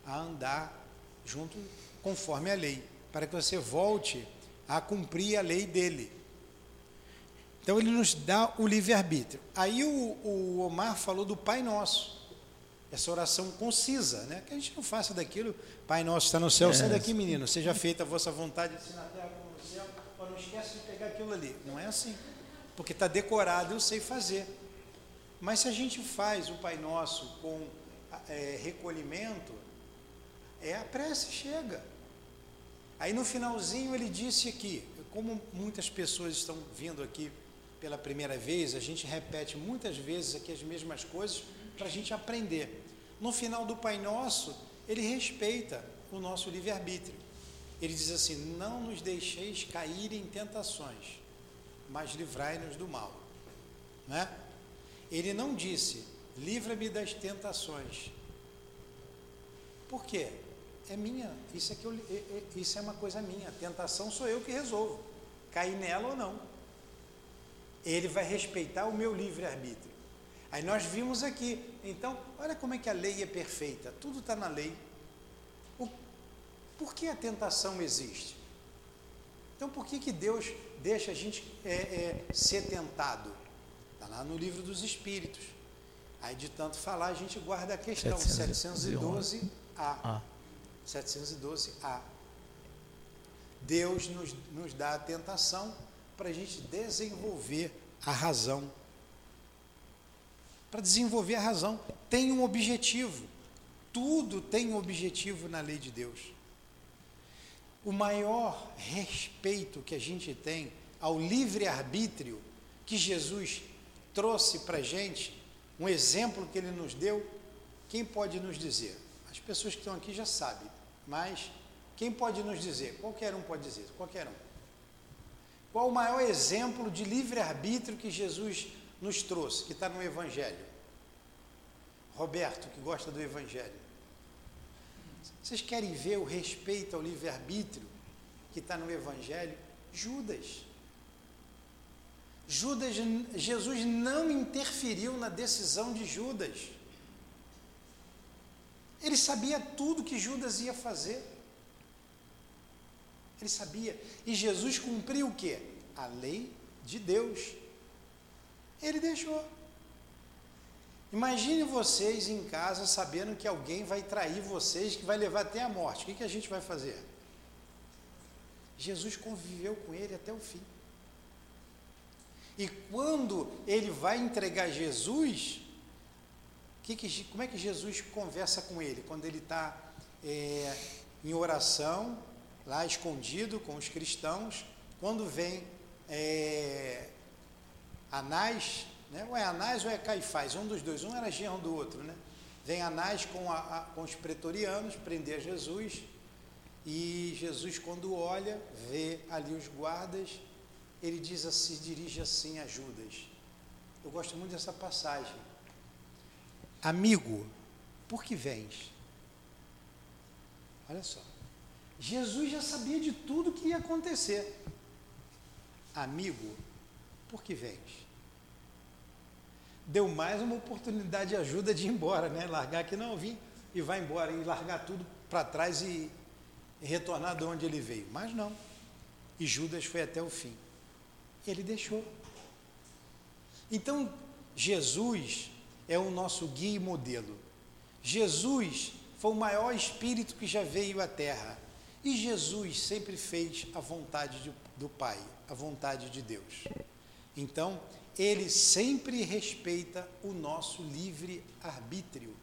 a andar junto conforme a lei, para que você volte a cumprir a lei dele. Então ele nos dá o livre-arbítrio. Aí o, o, Omar falou do Pai Nosso, essa oração concisa, né? Que a gente não faça daquilo, Pai Nosso está no céu, é. sai daqui menino, seja feita a vossa vontade, assim na terra como no céu, mas não esquece de pegar aquilo ali. Não é assim, porque está decorado, eu sei fazer. Mas se a gente faz o Pai Nosso com é, recolhimento, é a prece chega. Aí no finalzinho ele disse aqui, como muitas pessoas estão vindo aqui pela primeira vez, a gente repete muitas vezes aqui as mesmas coisas para a gente aprender. No final do Pai Nosso, ele respeita o nosso livre-arbítrio. Ele diz assim: Não nos deixeis cair em tentações, mas livrai-nos do mal. Né? Ele não disse: Livra-me das tentações. Por quê? É minha, isso é, que eu, é, é, isso é uma coisa minha, a tentação sou eu que resolvo, cair nela ou não. Ele vai respeitar o meu livre-arbítrio. Aí nós vimos aqui, então, olha como é que a lei é perfeita, tudo está na lei. O, por que a tentação existe? Então, por que, que Deus deixa a gente é, é, ser tentado? Está lá no livro dos Espíritos. Aí, de tanto falar, a gente guarda a questão 712a. 712A. Deus nos, nos dá a tentação para a gente desenvolver a razão. Para desenvolver a razão, tem um objetivo. Tudo tem um objetivo na lei de Deus. O maior respeito que a gente tem ao livre-arbítrio que Jesus trouxe para a gente, um exemplo que ele nos deu, quem pode nos dizer? As pessoas que estão aqui já sabem, mas quem pode nos dizer? Qualquer um pode dizer, qualquer um. Qual o maior exemplo de livre-arbítrio que Jesus nos trouxe, que está no Evangelho? Roberto, que gosta do Evangelho. Vocês querem ver o respeito ao livre-arbítrio que está no Evangelho? Judas. Judas, Jesus não interferiu na decisão de Judas. Ele sabia tudo que Judas ia fazer. Ele sabia. E Jesus cumpriu o quê? A lei de Deus. Ele deixou. Imagine vocês em casa sabendo que alguém vai trair vocês, que vai levar até a morte. O que, que a gente vai fazer? Jesus conviveu com ele até o fim. E quando ele vai entregar Jesus, que que, como é que Jesus conversa com ele? Quando ele está é, em oração, lá escondido com os cristãos, quando vem é, Anás, né? ou é Anás ou é Caifás, um dos dois, um era genro do outro, né? Vem Anás com, a, a, com os pretorianos prender Jesus, e Jesus, quando olha, vê ali os guardas, ele diz assim, dirige assim a Judas. Eu gosto muito dessa passagem. Amigo, por que vens? Olha só. Jesus já sabia de tudo que ia acontecer. Amigo, por que vens? Deu mais uma oportunidade de ajuda de ir embora, né? Largar aqui, não, vim e vai embora, e largar tudo para trás e, e retornar de onde ele veio. Mas não. E Judas foi até o fim. Ele deixou. Então, Jesus é o nosso guia e modelo. Jesus foi o maior espírito que já veio à Terra. E Jesus sempre fez a vontade de, do Pai, a vontade de Deus. Então, ele sempre respeita o nosso livre arbítrio.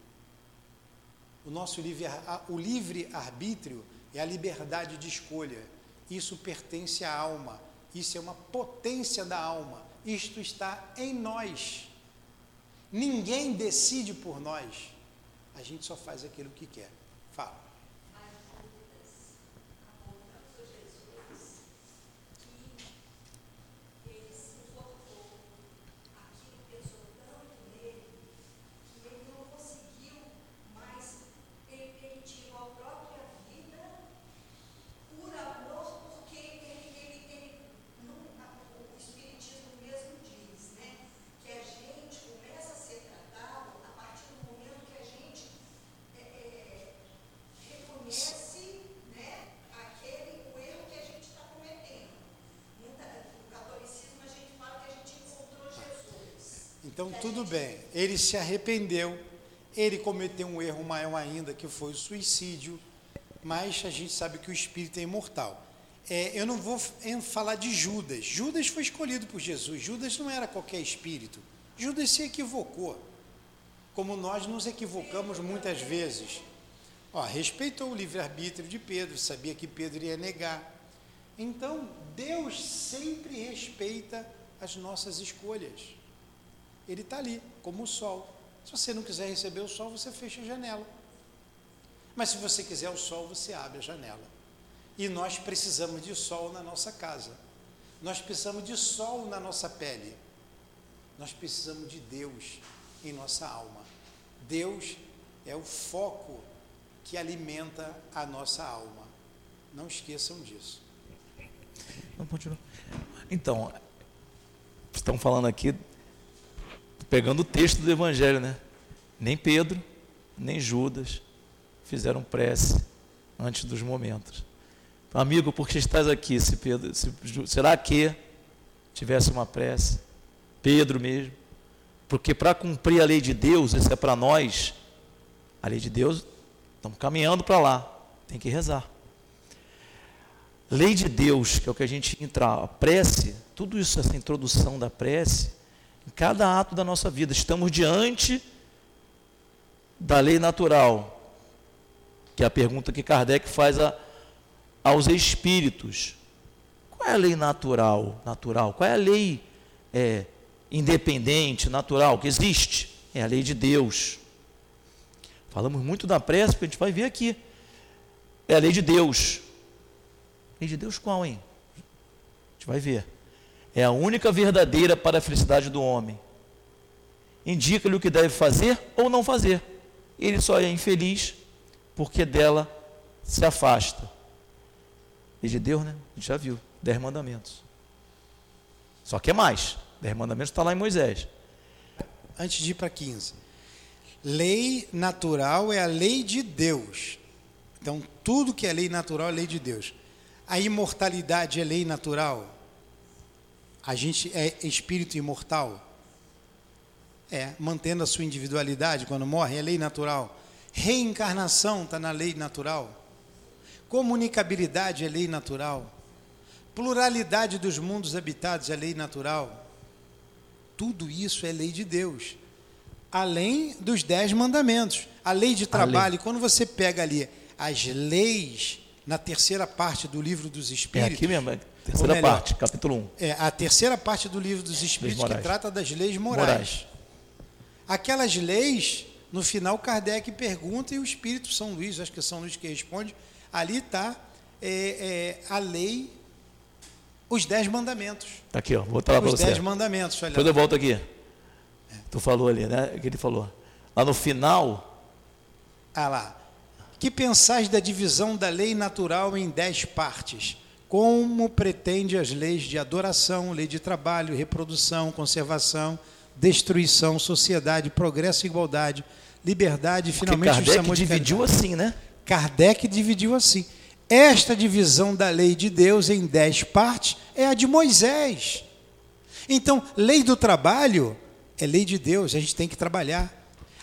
O nosso livre, o livre arbítrio é a liberdade de escolha. Isso pertence à alma. Isso é uma potência da alma. Isto está em nós. Ninguém decide por nós. A gente só faz aquilo que quer. Fala. Então, tudo bem, ele se arrependeu, ele cometeu um erro maior ainda, que foi o suicídio, mas a gente sabe que o espírito é imortal. É, eu não vou falar de Judas. Judas foi escolhido por Jesus. Judas não era qualquer espírito. Judas se equivocou, como nós nos equivocamos muitas vezes. Ó, respeitou o livre-arbítrio de Pedro, sabia que Pedro ia negar. Então, Deus sempre respeita as nossas escolhas. Ele está ali, como o sol. Se você não quiser receber o sol, você fecha a janela. Mas se você quiser o sol, você abre a janela. E nós precisamos de sol na nossa casa. Nós precisamos de sol na nossa pele. Nós precisamos de Deus em nossa alma. Deus é o foco que alimenta a nossa alma. Não esqueçam disso. Então, estão falando aqui pegando o texto do Evangelho, né? Nem Pedro, nem Judas fizeram prece antes dos momentos. Amigo, por que estás aqui? Se Pedro, se, será que tivesse uma prece? Pedro mesmo. Porque para cumprir a lei de Deus, isso é para nós, a lei de Deus, estamos caminhando para lá, tem que rezar. Lei de Deus, que é o que a gente entra, a prece, tudo isso, essa introdução da prece, em cada ato da nossa vida, estamos diante da lei natural, que é a pergunta que Kardec faz a, aos espíritos. Qual é a lei natural? Natural? Qual é a lei é, independente, natural, que existe? É a lei de Deus. Falamos muito da prece, porque a gente vai ver aqui. É a lei de Deus. Lei de Deus qual, hein? A gente vai ver. É a única verdadeira para a felicidade do homem. Indica-lhe o que deve fazer ou não fazer. Ele só é infeliz porque dela se afasta. Lei de Deus, né? A gente já viu. Dez mandamentos. Só que é mais. Dez mandamentos está lá em Moisés. Antes de ir para 15. Lei natural é a lei de Deus. Então, tudo que é lei natural é lei de Deus. A imortalidade é lei natural? A gente é espírito imortal? É, mantendo a sua individualidade quando morre, é lei natural. Reencarnação está na lei natural. Comunicabilidade é lei natural. Pluralidade dos mundos habitados é lei natural. Tudo isso é lei de Deus. Além dos dez mandamentos. A lei de trabalho, quando você pega ali as leis na terceira parte do livro dos É Espíritos. aqui mesmo, é terceira melhor, parte, capítulo 1. É a terceira parte do livro dos Espíritos que trata das leis morais. Morais. Aquelas leis, no final, Kardec pergunta e o Espírito São Luís, acho que é São Luís que responde, ali está é, é, a lei, os dez mandamentos. Tá aqui, ó. Vou botar lá para Os você. dez mandamentos, olha Depois eu volto aqui. Tu falou ali, né? O que ele falou. Lá no final, Ah lá. Que pensais da divisão da lei natural em dez partes? Como pretende as leis de adoração, lei de trabalho, reprodução, conservação, destruição, sociedade, progresso e igualdade, liberdade e porque finalmente justiça, Kardec dividiu assim, né? Kardec dividiu assim. Esta divisão da lei de Deus em dez partes é a de Moisés. Então, lei do trabalho é lei de Deus, a gente tem que trabalhar.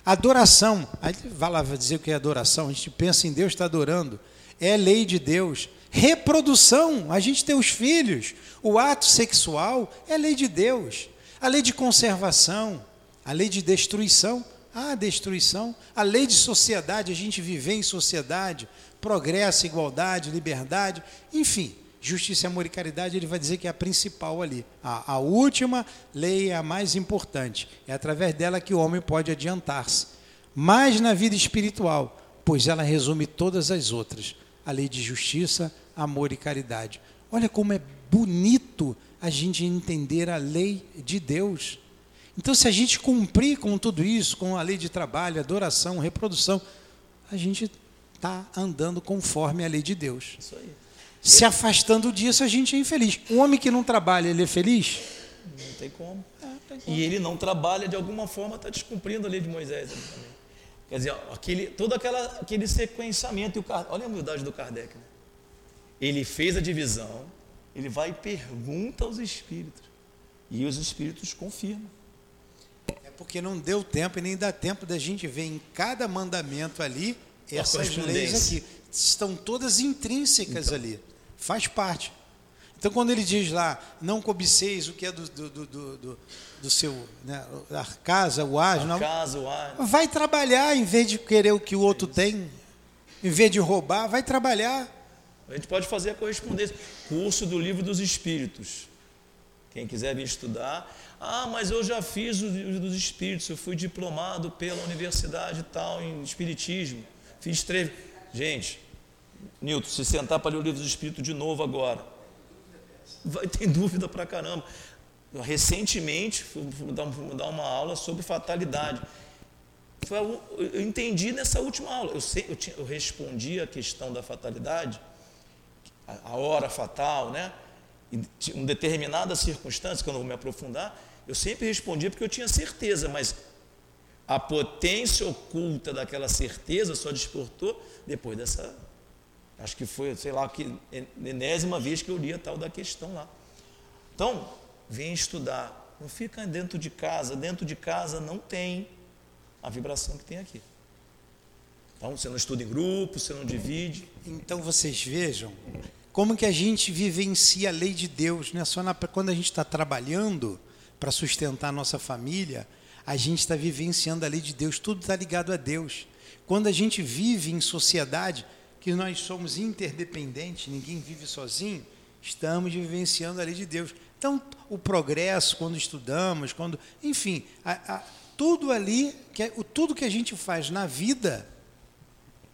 Adoração, aí vai lá dizer o que é adoração, a gente pensa em Deus, está adorando, é lei de Deus. Reprodução, a gente tem os filhos, o ato sexual é lei de Deus. A lei de conservação, a lei de destruição, ah, destruição, a lei de sociedade, a gente viver em sociedade, progresso, igualdade, liberdade, enfim, justiça, amor e caridade, ele vai dizer que é a principal ali. A, a última lei é a mais importante. É através dela que o homem pode adiantar-se. Mas na vida espiritual, pois ela resume todas as outras. A lei de justiça, amor e caridade. Olha como é bonito a gente entender a lei de Deus. Então, se a gente cumprir com tudo isso, com a lei de trabalho, adoração, reprodução, a gente está andando conforme a lei de Deus. Isso aí. Se afastando disso, a gente é infeliz. O homem que não trabalha, ele é feliz? Não tem como. E ele não trabalha, de alguma forma, está descumprindo a lei de Moisés. Quer dizer, aquele, todo aquela, aquele sequenciamento. E o, olha a humildade do Kardec. Né? Ele fez a divisão, ele vai e pergunta aos espíritos. E os espíritos confirmam. É porque não deu tempo e nem dá tempo da gente ver em cada mandamento ali essas leis aqui. Estão todas intrínsecas ali. Faz parte. Então, quando ele diz lá, não cobiceis o que é do, do, do, do, do- seu, né, a casa, o asno, não, Caso há. vai trabalhar em vez de querer o que o outro tem, em vez de roubar, vai trabalhar. A gente pode fazer a correspondência. Curso do Livro dos Espíritos. Quem quiser vir estudar. Ah, mas eu já fiz o Livro dos Espíritos, eu fui diplomado pela universidade tal em Espiritismo. Fiz três. Gente, Nilton, se sentar para ler o Livro dos Espíritos de novo agora, vai ter dúvida pra caramba. Recentemente, fui dar, uma aula sobre fatalidade. Eu entendi nessa última aula. Eu, sei, eu, tinha, eu respondi a questão da fatalidade, a, hora fatal, né? Em determinadas circunstâncias, que eu vou me aprofundar, eu sempre respondia porque eu tinha certeza, mas a potência oculta daquela certeza só despertou depois dessa. Acho que foi, sei lá, que enésima vez que eu li a tal da questão lá. Então, vem estudar. Não fica dentro de casa. Dentro de casa não tem a vibração que tem aqui. Então, você não estuda em grupo, você não divide. Então vocês vejam como que a gente vivencia a lei de Deus, não é só na, quando a gente está trabalhando para sustentar a nossa família, a gente está vivenciando a lei de Deus, tudo está ligado a Deus. Quando a gente vive em sociedade, que nós somos interdependentes, ninguém vive sozinho, estamos vivenciando a lei de Deus. Então, o progresso, quando estudamos, quando, enfim, a, a, tudo ali, que é, o, tudo que a gente faz na vida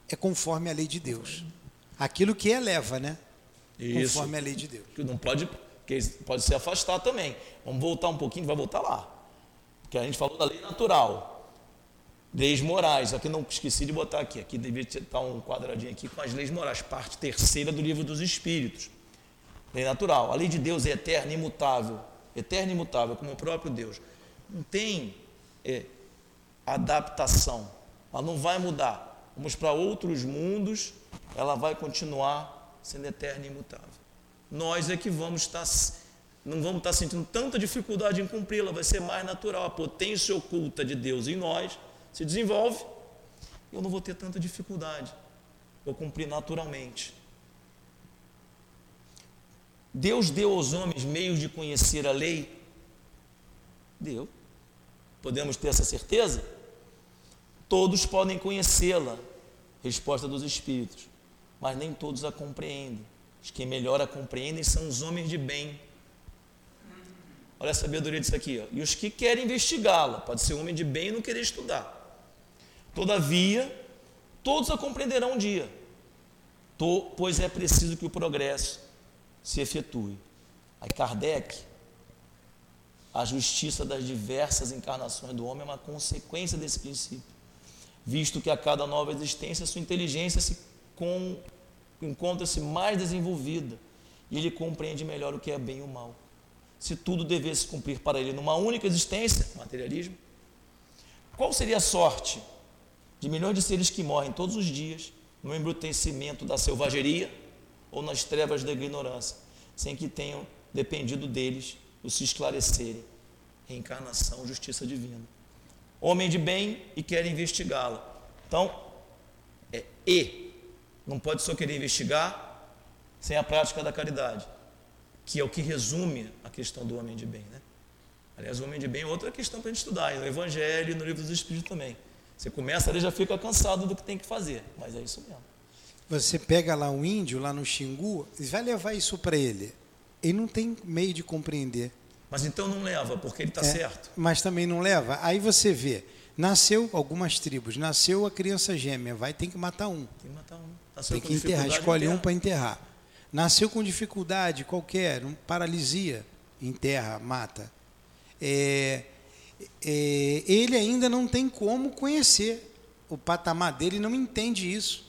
é conforme a lei de Deus. Aquilo que eleva, né? Isso. Conforme a lei de Deus. Que não pode, que pode se afastar também. Vamos voltar um pouquinho, vai voltar lá. Porque a gente falou da lei natural. Leis morais, aqui não esqueci de botar aqui, aqui devia estar um quadradinho aqui com as leis morais, parte terceira do livro dos Espíritos. Lei natural. A lei de Deus é eterna, imutável, eterna e imutável, como o próprio Deus. Não tem é, adaptação, ela não vai mudar. Vamos para outros mundos, ela vai continuar sendo eterna e imutável. Nós é que vamos estar, não vamos estar sentindo tanta dificuldade em cumpri-la, vai ser mais natural. A potência oculta de Deus em nós se desenvolve, eu não vou ter tanta dificuldade. Vou cumprir naturalmente. Deus deu aos homens meios de conhecer a lei? Deu. Podemos ter essa certeza? Todos podem conhecê-la, resposta dos Espíritos, mas nem todos a compreendem. Os que melhor a compreendem são os homens de bem. Olha a sabedoria disso aqui. Ó. E os que querem investigá-la, pode ser homem de bem e não querer estudar. Todavia, todos a compreenderão um dia, pois é preciso que o progresso se efetue. Aí Kardec, a justiça das diversas encarnações do homem é uma consequência desse princípio, visto que a cada nova existência sua inteligência se com, encontra-se mais desenvolvida e ele compreende melhor o que é bem e o mal. Se tudo devesse cumprir para ele numa única existência, materialismo, qual seria a sorte de milhões de seres que morrem todos os dias no embrutecimento da selvageria ou nas trevas da ignorância, sem que tenham dependido deles o se esclarecerem. Reencarnação, justiça divina. Homem de bem e quer investigá-la. Então, é e. Não pode só querer investigar sem a prática da caridade, que é o que resume a questão do homem de bem. Né? Aliás, o homem de bem é outra questão para a gente estudar, no Evangelho e no Livro dos Espíritos também. Você começa ali já fica cansado do que tem que fazer, mas é isso mesmo. Você pega lá um índio, lá no Xingu, e vai levar isso para ele. Ele não tem meio de compreender. Mas então não leva, porque ele está É, certo. Mas também não leva. Aí você vê, nasceu algumas tribos, nasceu a criança gêmea, vai tem que matar um. Tem que matar um. Nasceu Tem com que enterrar, escolhe um enterra. para enterrar. Nasceu com dificuldade qualquer, um paralisia, enterra, mata. É, é, ele ainda não tem como conhecer o patamar dele, não entende isso.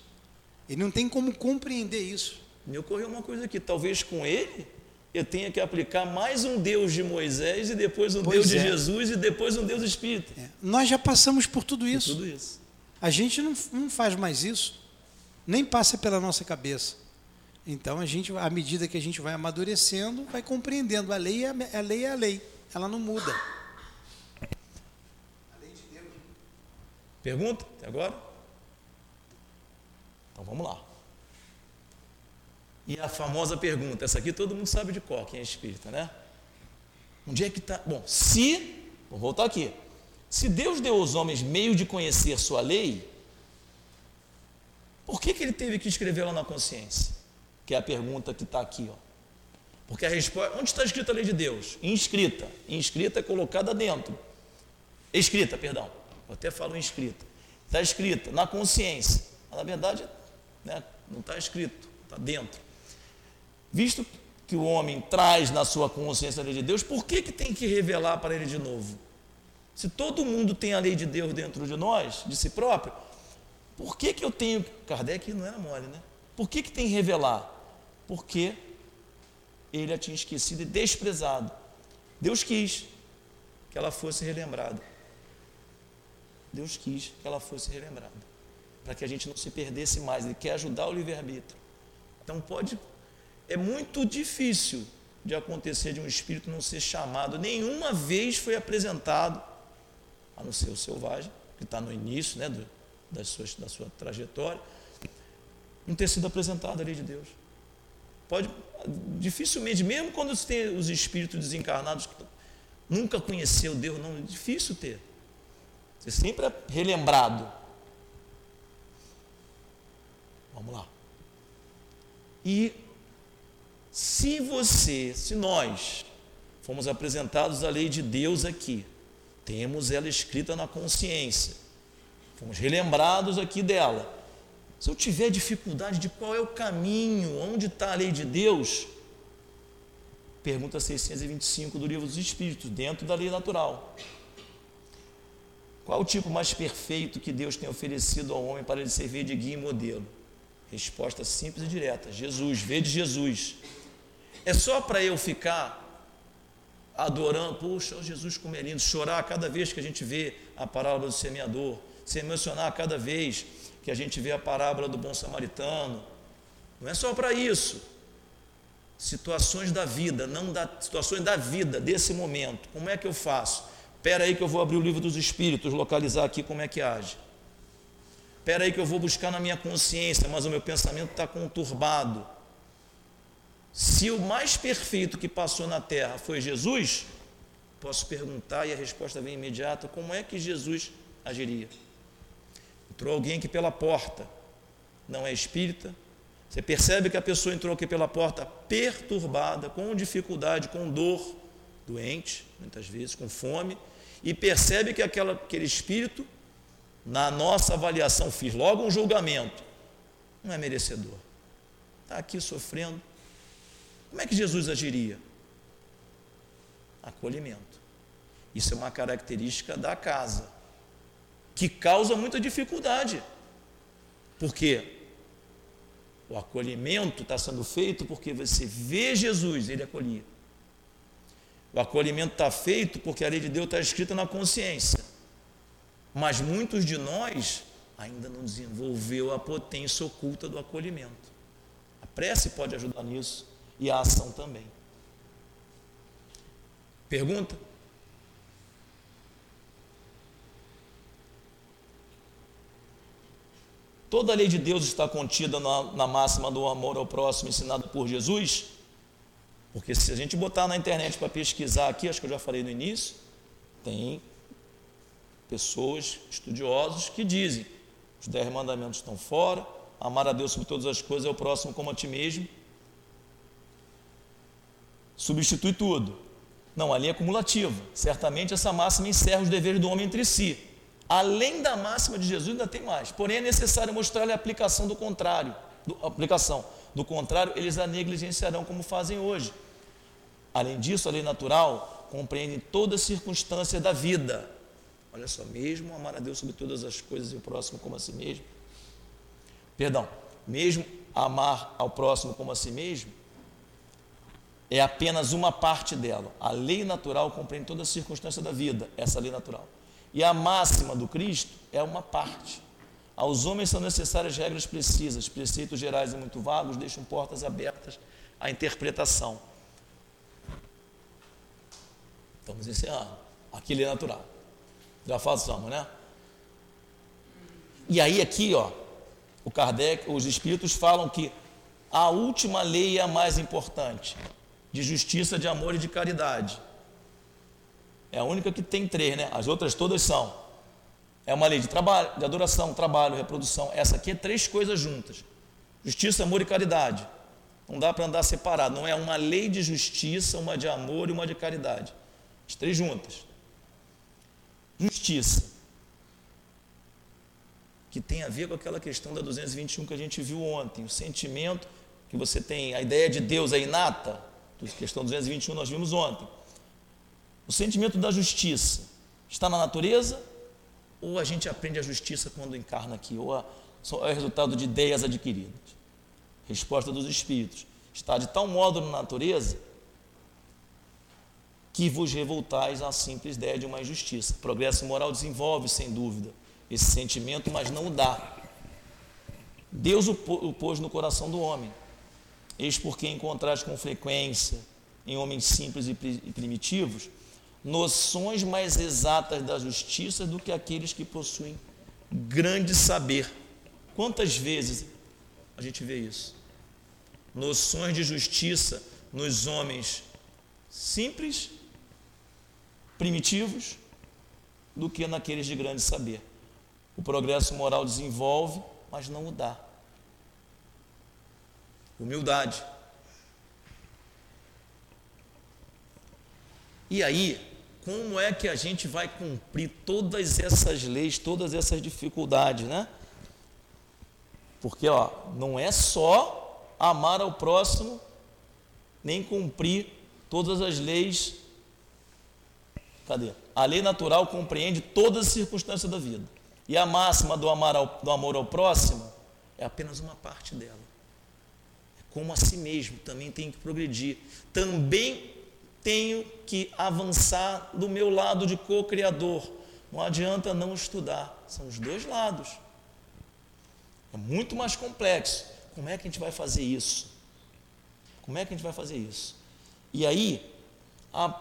Ele não tem como compreender isso. Me ocorreu uma coisa aqui, talvez com ele eu tenha que aplicar mais um Deus de Moisés e depois um Pois Deus de é. Jesus e depois um Deus espírita. É, Nós já passamos por tudo isso. Tudo isso. A gente não, não faz mais isso, nem passa pela nossa cabeça. Então, a gente, à medida que a gente vai amadurecendo, vai compreendendo. A lei é a, a lei, é a lei, ela não muda. Pergunta até agora? Então vamos lá. E a famosa pergunta, essa aqui todo mundo sabe de qual, quem é espírita, né? Onde é que está? Bom, se, vou voltar aqui. Se Deus deu aos homens meio de conhecer sua lei, por que, que ele teve que escrever lá na consciência? Que é a pergunta que está aqui, ó. Porque a resposta. Onde está escrita a lei de Deus? Inscrita. Inscrita é colocada dentro. Escrita, perdão. Eu até falo inscrita. Está escrita na consciência. Mas, na verdade, né, não está escrito, está dentro. Visto que o homem traz na sua consciência a lei de Deus, por que, que tem que revelar para ele de novo? Se todo mundo tem a lei de Deus dentro de nós, de si próprio, por que, que eu tenho. Kardec não era mole, né? Por que, que tem que revelar? Porque ele a tinha esquecido e desprezado. Deus quis que ela fosse relembrada. Deus quis que ela fosse relembrada. Para que a gente não se perdesse mais. Ele quer ajudar o livre-arbítrio. Então pode. É muito difícil de acontecer de um espírito não ser chamado. Nenhuma vez foi apresentado, a não ser o selvagem, que está no início né, do, das suas, da sua trajetória, não ter sido apresentado a lei de Deus. Pode, dificilmente, mesmo quando você tem os espíritos desencarnados que nunca conheceu Deus, não, é difícil ter. Você sempre é relembrado. Vamos lá. E se você, se nós fomos apresentados a lei de Deus aqui, temos ela escrita na consciência, fomos relembrados aqui dela. Se eu tiver dificuldade de qual é o caminho, onde está a lei de Deus, pergunta 625 do Livro dos Espíritos, dentro da lei natural. Qual o tipo mais perfeito que Deus tem oferecido ao homem para ele servir de guia e modelo? Resposta simples e direta: Jesus, vede Jesus. É só para eu ficar adorando, poxa, Jesus como é lindo, chorar cada vez que a gente vê a parábola do semeador, se emocionar cada vez que a gente vê a parábola do bom samaritano. Não é só para isso. Situações da vida, não da situações da vida desse momento. Como é que eu faço? Espera aí que eu vou abrir o livro dos espíritos, localizar aqui como é que age. Espera aí que eu vou buscar na minha consciência, mas o meu pensamento está conturbado. Se o mais perfeito que passou na terra foi Jesus, posso perguntar e a resposta vem imediata: como é que Jesus agiria? Entrou alguém aqui pela porta, não é espírita. Você percebe que a pessoa entrou aqui pela porta perturbada, com dificuldade, com dor, doente, muitas vezes, com fome, e percebe que aquela, aquele espírito, na nossa avaliação, fiz logo um julgamento, não é merecedor. Está aqui sofrendo, como é que Jesus agiria? Acolhimento. Isso é uma característica da casa, que causa muita dificuldade. Porque o acolhimento está sendo feito porque você vê Jesus, ele acolhia. O acolhimento está feito porque a lei de Deus está escrita na consciência. Mas muitos de nós ainda não desenvolveu a potência oculta do acolhimento. A prece pode ajudar nisso e a ação também. Pergunta? Toda a lei de Deus está contida na, na máxima do amor ao próximo ensinado por Jesus? Porque se a gente botar na internet para pesquisar aqui, acho que eu já falei no início, tem pessoas, estudiosos, que dizem: os dez mandamentos estão fora, amar a Deus sobre todas as coisas é o próximo como a ti mesmo, substitui tudo. Não, a linha é cumulativa. Certamente essa máxima encerra os deveres do homem entre si. Além da máxima de Jesus, ainda tem mais. Porém, é necessário mostrar-lhe a aplicação do contrário. Do, aplicação. Do contrário, eles a negligenciarão como fazem hoje. Além disso, a lei natural compreende todas as circunstâncias da vida. Olha só, mesmo amar a Deus sobre todas as coisas e o próximo como a si mesmo. Perdão, mesmo amar ao próximo como a si mesmo, é apenas uma parte dela. A lei natural compreende toda circunstância da vida, essa lei natural. E a máxima do Cristo é uma parte. Aos homens são necessárias regras precisas, preceitos gerais e muito vagos deixam portas abertas à interpretação. Estamos encerrando. Aquilo é natural. Já façamos, né? E aí aqui, ó, o Kardec, os espíritos falam que a última lei é a mais importante de justiça, de amor e de caridade. É a única que tem três, né? As outras todas são. É uma lei de trabalho, de adoração, trabalho, reprodução. Essa aqui é três coisas juntas: justiça, amor e caridade. Não dá para andar separado. Não é uma lei de justiça, uma de amor e uma de caridade. As três juntas. Justiça. Que tem a ver com aquela questão da 221 que a gente viu ontem. O sentimento que você tem, a ideia de Deus é inata, questão 221 nós vimos ontem. O sentimento da justiça está na natureza ou a gente aprende a justiça quando encarna aqui, ou é resultado de ideias adquiridas? Resposta dos espíritos. Está de tal modo na natureza que vos revoltais à simples ideia de uma injustiça. Progresso moral desenvolve, sem dúvida, esse sentimento, mas não o dá. Deus o pôs no coração do homem. Eis porque encontraste com frequência em homens simples e primitivos noções mais exatas da justiça do que aqueles que possuem grande saber. Quantas vezes a gente vê isso? noções de justiça nos homens simples, primitivos, do que naqueles de grande saber. O progresso moral desenvolve, mas não o dá. Humildade. E aí, como é que a gente vai cumprir todas essas leis, todas essas dificuldades, né? Porque, ó, não é só amar ao próximo, nem cumprir todas as leis. Cadê? A lei natural compreende todas as circunstâncias da vida. E a máxima do, amar ao, do amor ao próximo é apenas uma parte dela. É como a si mesmo, também tem que progredir. Também tenho que avançar do meu lado de co-criador. Não adianta não estudar, são os dois lados. É muito mais complexo. Como é que a gente vai fazer isso? Como é que a gente vai fazer isso? E aí, a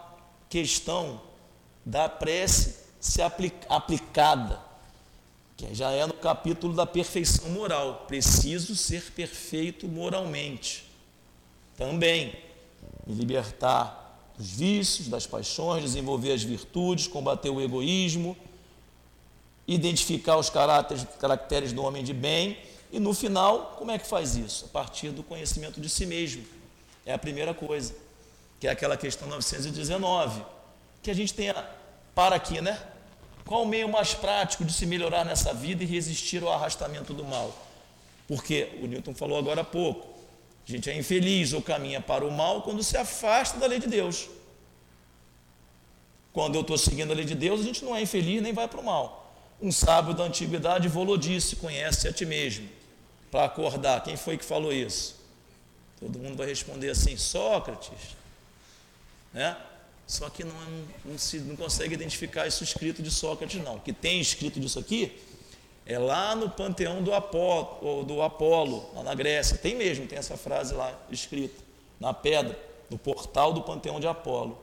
questão da prece ser aplicada, que já é no capítulo da perfeição moral. Preciso ser perfeito moralmente. Também me libertar dos vícios, das paixões, desenvolver as virtudes, combater o egoísmo, identificar os caracteres, caracteres do homem de bem e no final, como é que faz isso? A partir do conhecimento de si mesmo. É a primeira coisa, que é aquela questão 919, que a gente tenha para aqui, né? Qual o meio mais prático de se melhorar nessa vida e resistir ao arrastamento do mal? Porque o Newton falou agora há pouco, a gente é infeliz ou caminha para o mal quando se afasta da lei de Deus. Quando eu estou seguindo a lei de Deus, a gente não é infeliz nem vai para o mal. Um sábio da antiguidade falou disse: conhece a ti mesmo. Para acordar, quem foi que falou isso? Todo mundo vai responder assim: Sócrates. Né? Só que não, não, se, não consegue identificar isso escrito de Sócrates, não. O que tem escrito disso aqui é lá no panteão do Apolo, do Apolo, lá na Grécia. Tem mesmo, tem essa frase lá escrita, na pedra, no portal do panteão de Apolo.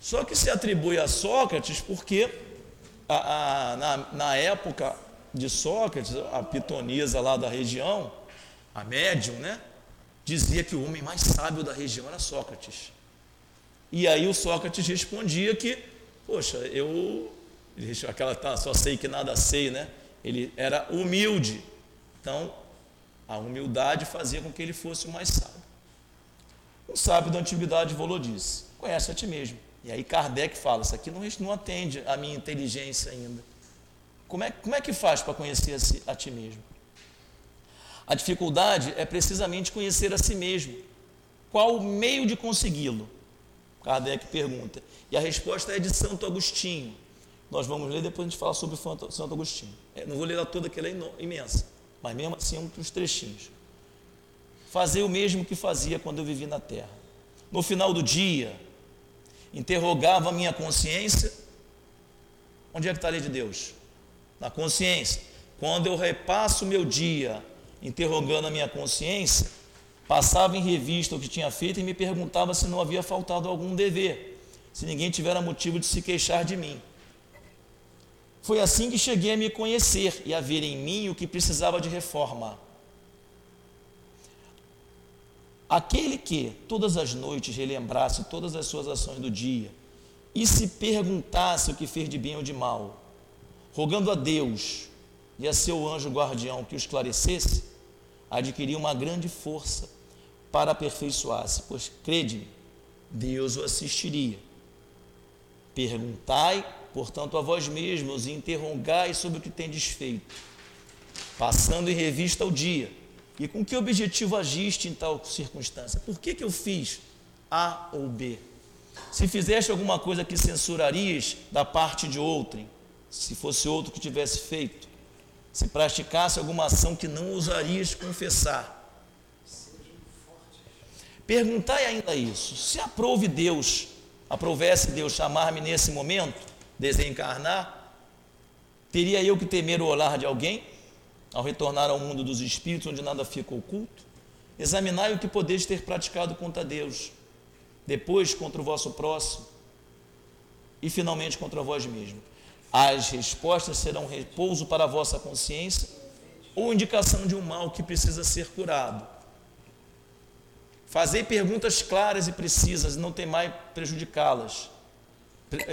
Só que se atribui a Sócrates porque a, a, na, na época de Sócrates, a pitonisa lá da região, a médium, né? Dizia que o homem mais sábio da região era Sócrates. E aí o Sócrates respondia que, poxa, eu aquela tá, só sei que nada sei, né? Ele era humilde. Então, a humildade fazia com que ele fosse o mais sábio. O sábio da antiguidade volou disse: Conhece a ti mesmo. E aí Kardec fala: Isso aqui não, não atende à minha inteligência ainda. Como é, como é que faz para conhecer a, si, a ti mesmo? A dificuldade é precisamente conhecer a si mesmo. Qual o meio de consegui-lo? Kardec pergunta. E a resposta é de Santo Agostinho. Nós vamos ler, depois a gente fala sobre Santo Agostinho. É, não vou ler toda, que ela é imensa, mas mesmo assim, um dos trechinhos. Fazer o mesmo que fazia quando eu vivi na terra. No final do dia, interrogava a minha consciência. Onde é que está a lei de Deus? Na consciência. Quando eu repasso o meu dia interrogando a minha consciência, passava em revista o que tinha feito e me perguntava se não havia faltado algum dever, se ninguém tivera motivo de se queixar de mim. Foi assim que cheguei a me conhecer e a ver em mim o que precisava de reforma. Aquele que todas as noites relembrasse todas as suas ações do dia e se perguntasse o que fez de bem ou de mal, rogando a Deus e a seu anjo guardião que o esclarecesse, adquiria uma grande força para aperfeiçoar-se, pois crede-me, Deus o assistiria. Perguntai Portanto, a vós mesmos interrogai sobre o que tem desfeito, passando em revista o dia. E com que objetivo agiste em tal circunstância? Por que, que eu fiz A ou B? Se fizeste alguma coisa que censurarias da parte de outrem, se fosse outro que tivesse feito, se praticasse alguma ação que não ousarias confessar. Perguntai ainda isso: se aprove Deus, aprovesse Deus chamar-me nesse momento, desencarnar, teria eu que temer o olhar de alguém ao retornar ao mundo dos espíritos, onde nada fica oculto? Examinai o que podeis ter praticado contra Deus, depois contra o vosso próximo e finalmente contra vós mesmo. As respostas serão repouso para a vossa consciência ou indicação de um mal que precisa ser curado. Fazer perguntas claras e precisas, não temai prejudicá-las,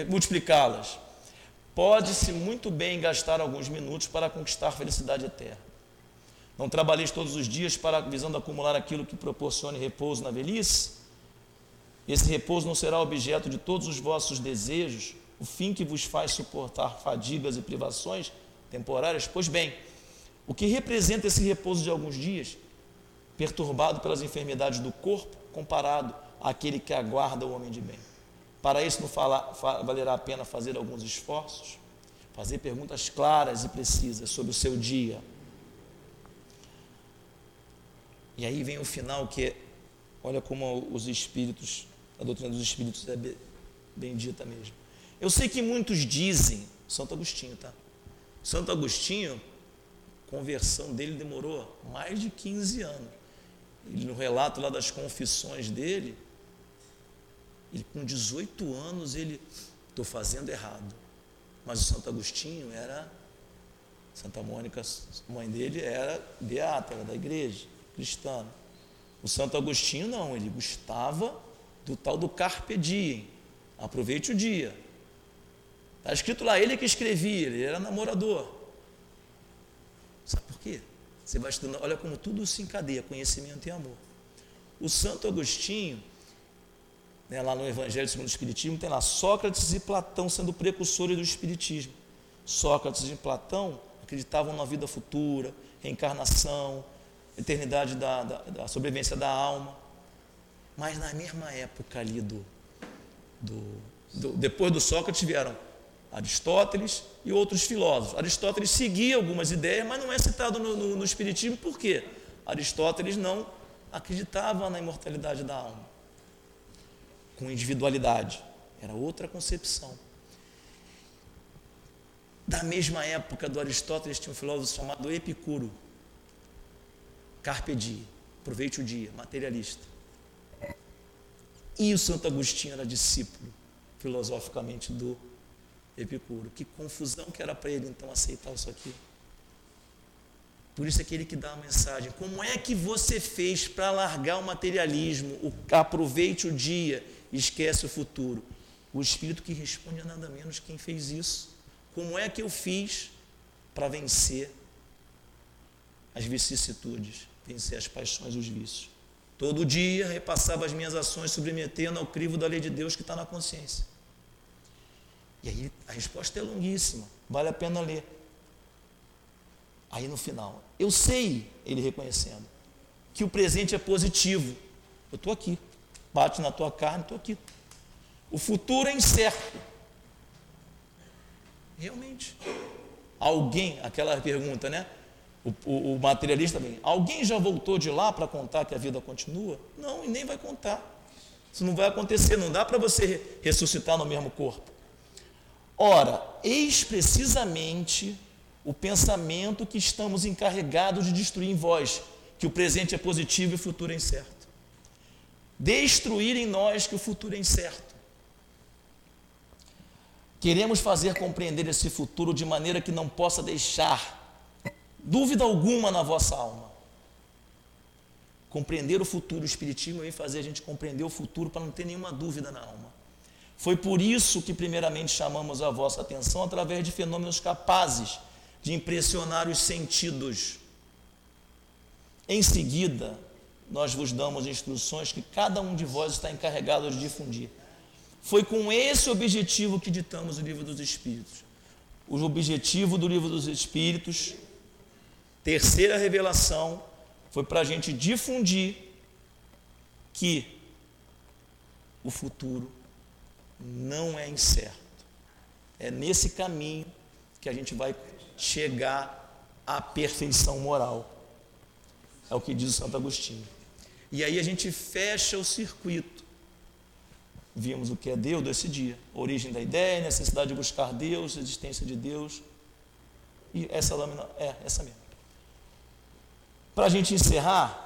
multiplicá-las. Pode-se muito bem gastar alguns minutos para conquistar felicidade eterna. Não trabalheis todos os dias para visando acumular aquilo que proporcione repouso na velhice? Esse repouso não será objeto de todos os vossos desejos, o fim que vos faz suportar fadigas e privações temporárias? Pois bem, o que representa esse repouso de alguns dias, perturbado pelas enfermidades do corpo, comparado àquele que aguarda o homem de bem? Para isso, não valerá a pena fazer alguns esforços, fazer perguntas claras e precisas sobre o seu dia. E aí vem o final que é, olha como os espíritos, a doutrina dos espíritos é bendita mesmo. Eu sei que muitos dizem, Santo Agostinho, tá? Santo Agostinho, conversão dele demorou mais de 15 anos. Ele, no relato lá das confissões dele, ele com 18 anos ele estou fazendo errado. Mas o Santo Agostinho era Santa Mônica, mãe dele era beata, era da igreja cristã. O Santo Agostinho não, ele gostava do tal do carpe diem. Aproveite o dia. Está escrito lá, ele que escrevia, ele era namorador. Sabe por quê? Você vai estudando, olha como tudo se encadeia, conhecimento e amor. O Santo Agostinho, né, lá no Evangelho segundo o Espiritismo, tem lá Sócrates e Platão sendo precursores do Espiritismo. Sócrates e Platão acreditavam na vida futura, reencarnação, eternidade da, da, da sobrevivência da alma. Mas na mesma época ali do, do, do, depois do Sócrates vieram Aristóteles e outros filósofos. Aristóteles seguia algumas ideias, mas não é citado no, no, no Espiritismo, por quê? Aristóteles não acreditava na imortalidade da alma, com individualidade. Era outra concepção. Da mesma época do Aristóteles tinha um filósofo chamado Epicuro. Carpe diem, aproveite o dia, materialista. E o Santo Agostinho era discípulo, filosoficamente, do Epicuro. Que confusão que era para ele então aceitar isso aqui. Por isso é aquele que dá a mensagem. Como é que você fez para largar o materialismo, o aproveite o dia, esquece o futuro? O Espírito que responde é nada menos quem fez isso. Como é que eu fiz para vencer as vicissitudes, vencer as paixões os vícios? Todo dia repassava as minhas ações, submetendo ao crivo da lei de Deus que está na consciência. E aí a resposta é longuíssima, vale a pena ler. Aí no final, eu sei, ele reconhecendo, que o presente é positivo. Eu estou aqui, bate na tua carne, estou aqui. O futuro é incerto. Realmente. Alguém, aquela pergunta, né? O, o, o materialista também. Alguém já voltou de lá para contar que a vida continua? Não, e nem vai contar. Isso não vai acontecer, não dá para você ressuscitar no mesmo corpo. Ora, eis precisamente o pensamento que estamos encarregados de destruir em vós, que o presente é positivo e o futuro é incerto. Destruir em nós que o futuro é incerto. Queremos fazer compreender esse futuro de maneira que não possa deixar dúvida alguma na vossa alma. Compreender o futuro, o Espiritismo vem fazer a gente compreender o futuro para não ter nenhuma dúvida na alma. Foi por isso que, primeiramente, chamamos a vossa atenção através de fenômenos capazes de impressionar os sentidos. Em seguida, nós vos damos instruções que cada um de vós está encarregado de difundir. Foi com esse objetivo que ditamos o livro dos Espíritos. O objetivo do livro dos Espíritos, terceira revelação, foi para a gente difundir que o futuro não é incerto. É nesse caminho que a gente vai chegar à perfeição moral. É o que diz o Santo Agostinho. E aí a gente fecha o circuito. Vimos o que é Deus desse dia, origem da ideia, necessidade de buscar Deus, existência de Deus. E essa lâmina é essa mesmo. Para a gente encerrar,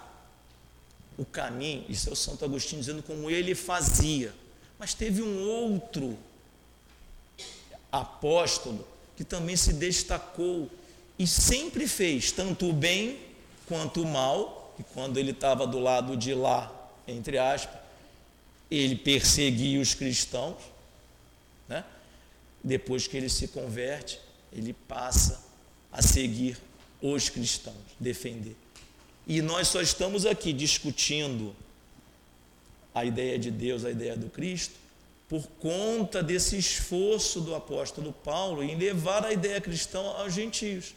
o caminho, isso é o Santo Agostinho dizendo como ele fazia. Mas teve um outro apóstolo que também se destacou e sempre fez tanto o bem quanto o mal, e quando ele estava do lado de lá, entre aspas, ele perseguia os cristãos, né? depois que ele se converte, ele passa a seguir os cristãos, defender. E nós só estamos aqui discutindo a ideia de Deus, a ideia do Cristo, por conta desse esforço do apóstolo Paulo em levar a ideia cristã aos gentios.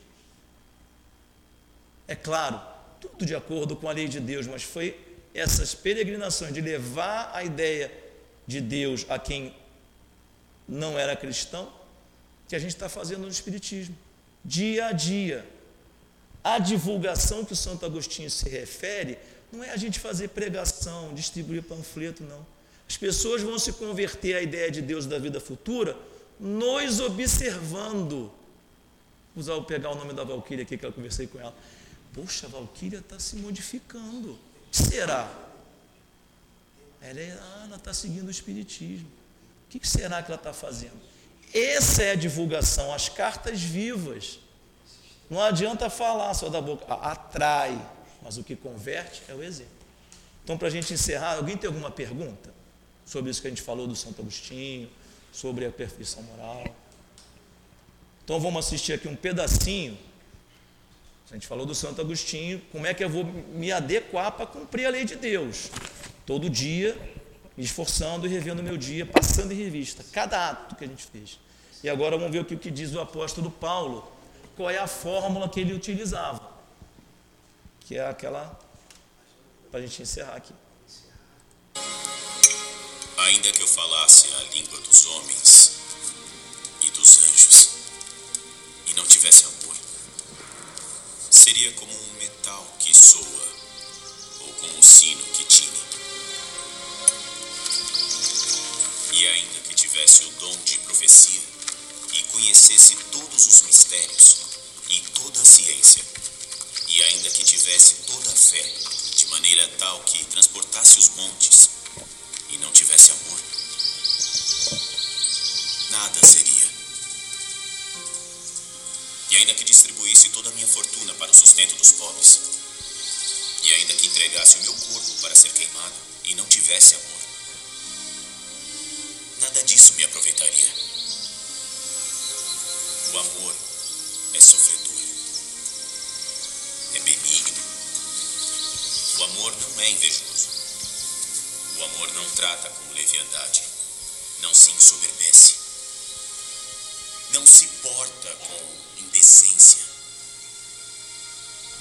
É claro, tudo de acordo com a lei de Deus, mas foi essas peregrinações de levar a ideia de Deus a quem não era cristão que a gente está fazendo no Espiritismo, dia a dia. A divulgação que o Santo Agostinho se refere não é a gente fazer pregação, distribuir panfleto, não. As pessoas vão se converter à ideia de Deus da vida futura nos observando. Vou pegar o nome da Valquíria aqui que eu conversei com ela. Poxa, a Valquíria está se modificando. Será? Ela é, está seguindo o Espiritismo. O que será que ela está fazendo? Essa é a divulgação, as cartas vivas. Não adianta falar só da boca, atrai, mas o que converte é o exemplo. Então, para a gente encerrar, alguém tem alguma pergunta sobre isso que a gente falou do Santo Agostinho, sobre a perfeição moral? Então, vamos assistir aqui um pedacinho. A gente falou do Santo Agostinho, como é que eu vou me adequar para cumprir a lei de Deus? Todo dia, me esforçando e revendo o meu dia, passando em revista, cada ato que a gente fez. E agora vamos ver o que diz o apóstolo Paulo, qual é a fórmula que ele utilizava que é aquela para a gente encerrar aqui. Ainda que eu falasse a língua dos homens e dos anjos e não tivesse amor, seria como um metal que soa ou como um sino que tine. E ainda que tivesse o dom de profecia e conhecesse todos os mistérios e toda a ciência, e ainda que tivesse toda a fé, de maneira tal que transportasse os montes, e não tivesse amor, nada seria. E ainda que distribuísse toda a minha fortuna para o sustento dos pobres, e ainda que entregasse o meu corpo para ser queimado, e não tivesse amor, nada disso me aproveitaria. O amor é sofredor é benigno. O amor não é invejoso. O amor não trata com leviandade. Não se ensoberbece. Não se porta com indecência.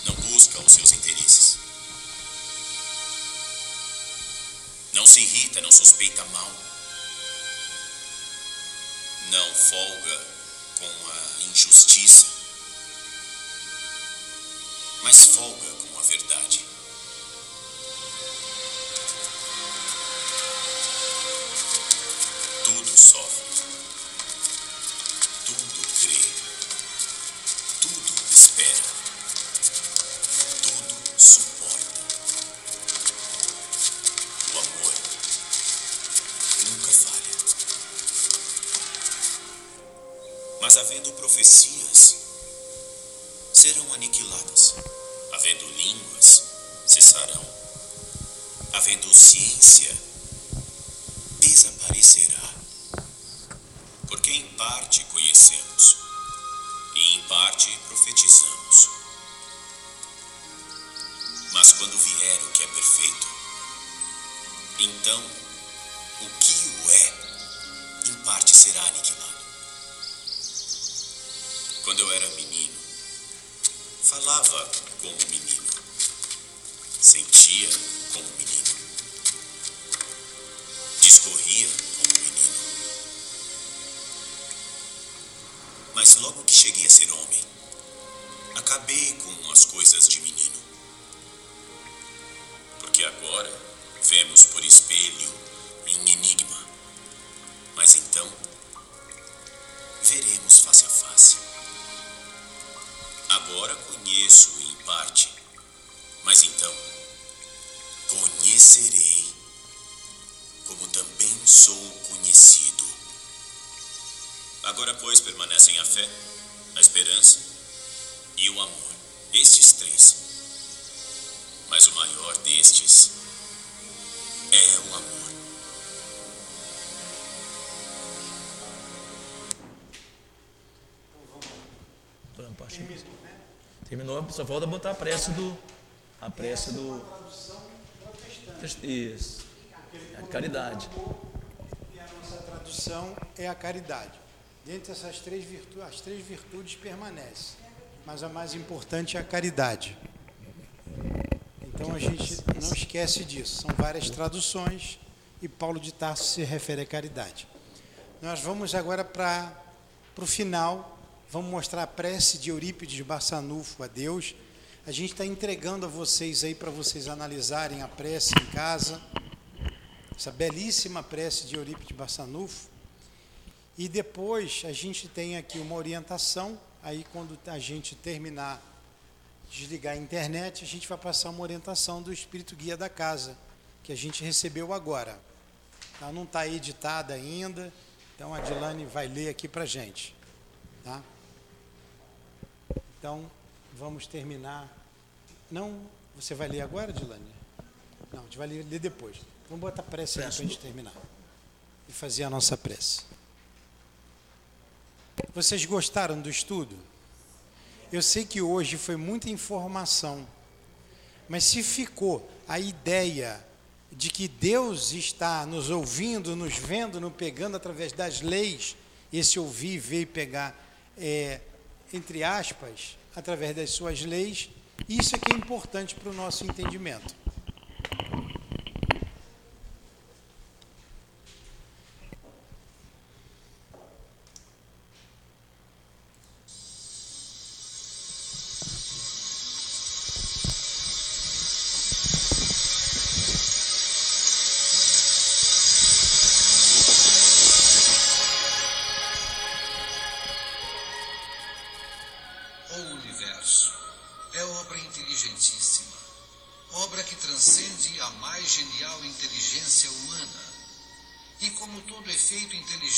Não busca os seus interesses. Não se irrita, não suspeita mal. Não folga com a injustiça mas folga com a verdade. Tudo sofre, espera, tudo suporta. O amor nunca falha. Mas havendo profecias, serão aniquiladas. Havendo línguas, cessarão. Havendo ciência, desaparecerá. Porque em parte conhecemos e em parte profetizamos. Mas quando vier o que é perfeito, então o que o é, em parte será aniquilado. Quando eu era menino, Falava como menino. Sentia como menino. Discorria como menino. Mas logo que cheguei a ser homem, acabei com as coisas de menino. Porque agora vemos por espelho em enigma. Mas então veremos face a face. Agora conheço em parte, mas então conhecerei, como também sou conhecido. Agora, pois, permanecem a fé, a esperança e o amor, estes três. Mas o maior destes é o amor. Terminou, só falta botar a prece do. A prece do. Isso. É a caridade. E a nossa tradução é a caridade. Dentre essas três virtudes, as três virtudes permanecem, mas a mais importante é a caridade. Então a gente não esquece disso. São várias traduções e Paulo de Tarso se refere à caridade. Nós vamos agora para o final. Vamos mostrar a prece de Eurípides Barçanufo a Deus. A gente está entregando a vocês aí para vocês analisarem a prece em casa essa belíssima prece de Eurípides Barçanufo. E depois a gente tem aqui uma orientação, aí quando a gente terminar, desligar a internet, a gente vai passar uma orientação do Espírito Guia da Casa, que a gente recebeu agora. Ela não está editada ainda, então a Dilane vai ler aqui para a gente. Tá? Então, vamos terminar. Não, você vai ler agora, Dilane? Não, a gente vai ler, ler depois. Vamos botar prece aí para a gente terminar. E fazer a nossa prece. Vocês gostaram do estudo? Eu sei que hoje foi muita informação, mas se ficou a ideia de que Deus está nos ouvindo, nos vendo, nos pegando através das leis, esse ouvir, ver e pegar, é, entre aspas, através das suas leis, isso é que é importante para o nosso entendimento.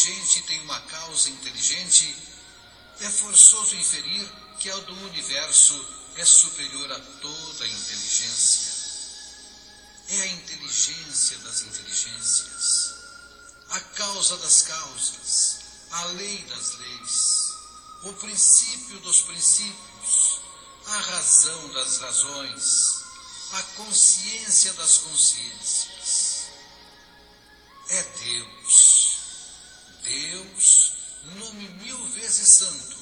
Inteligente tem uma causa inteligente, é forçoso inferir que a do universo é superior a toda a inteligência. É a inteligência das inteligências, a causa das causas, a lei das leis, o princípio dos princípios, a razão das razões, a consciência das consciências. É Deus. Deus, nome mil vezes santo,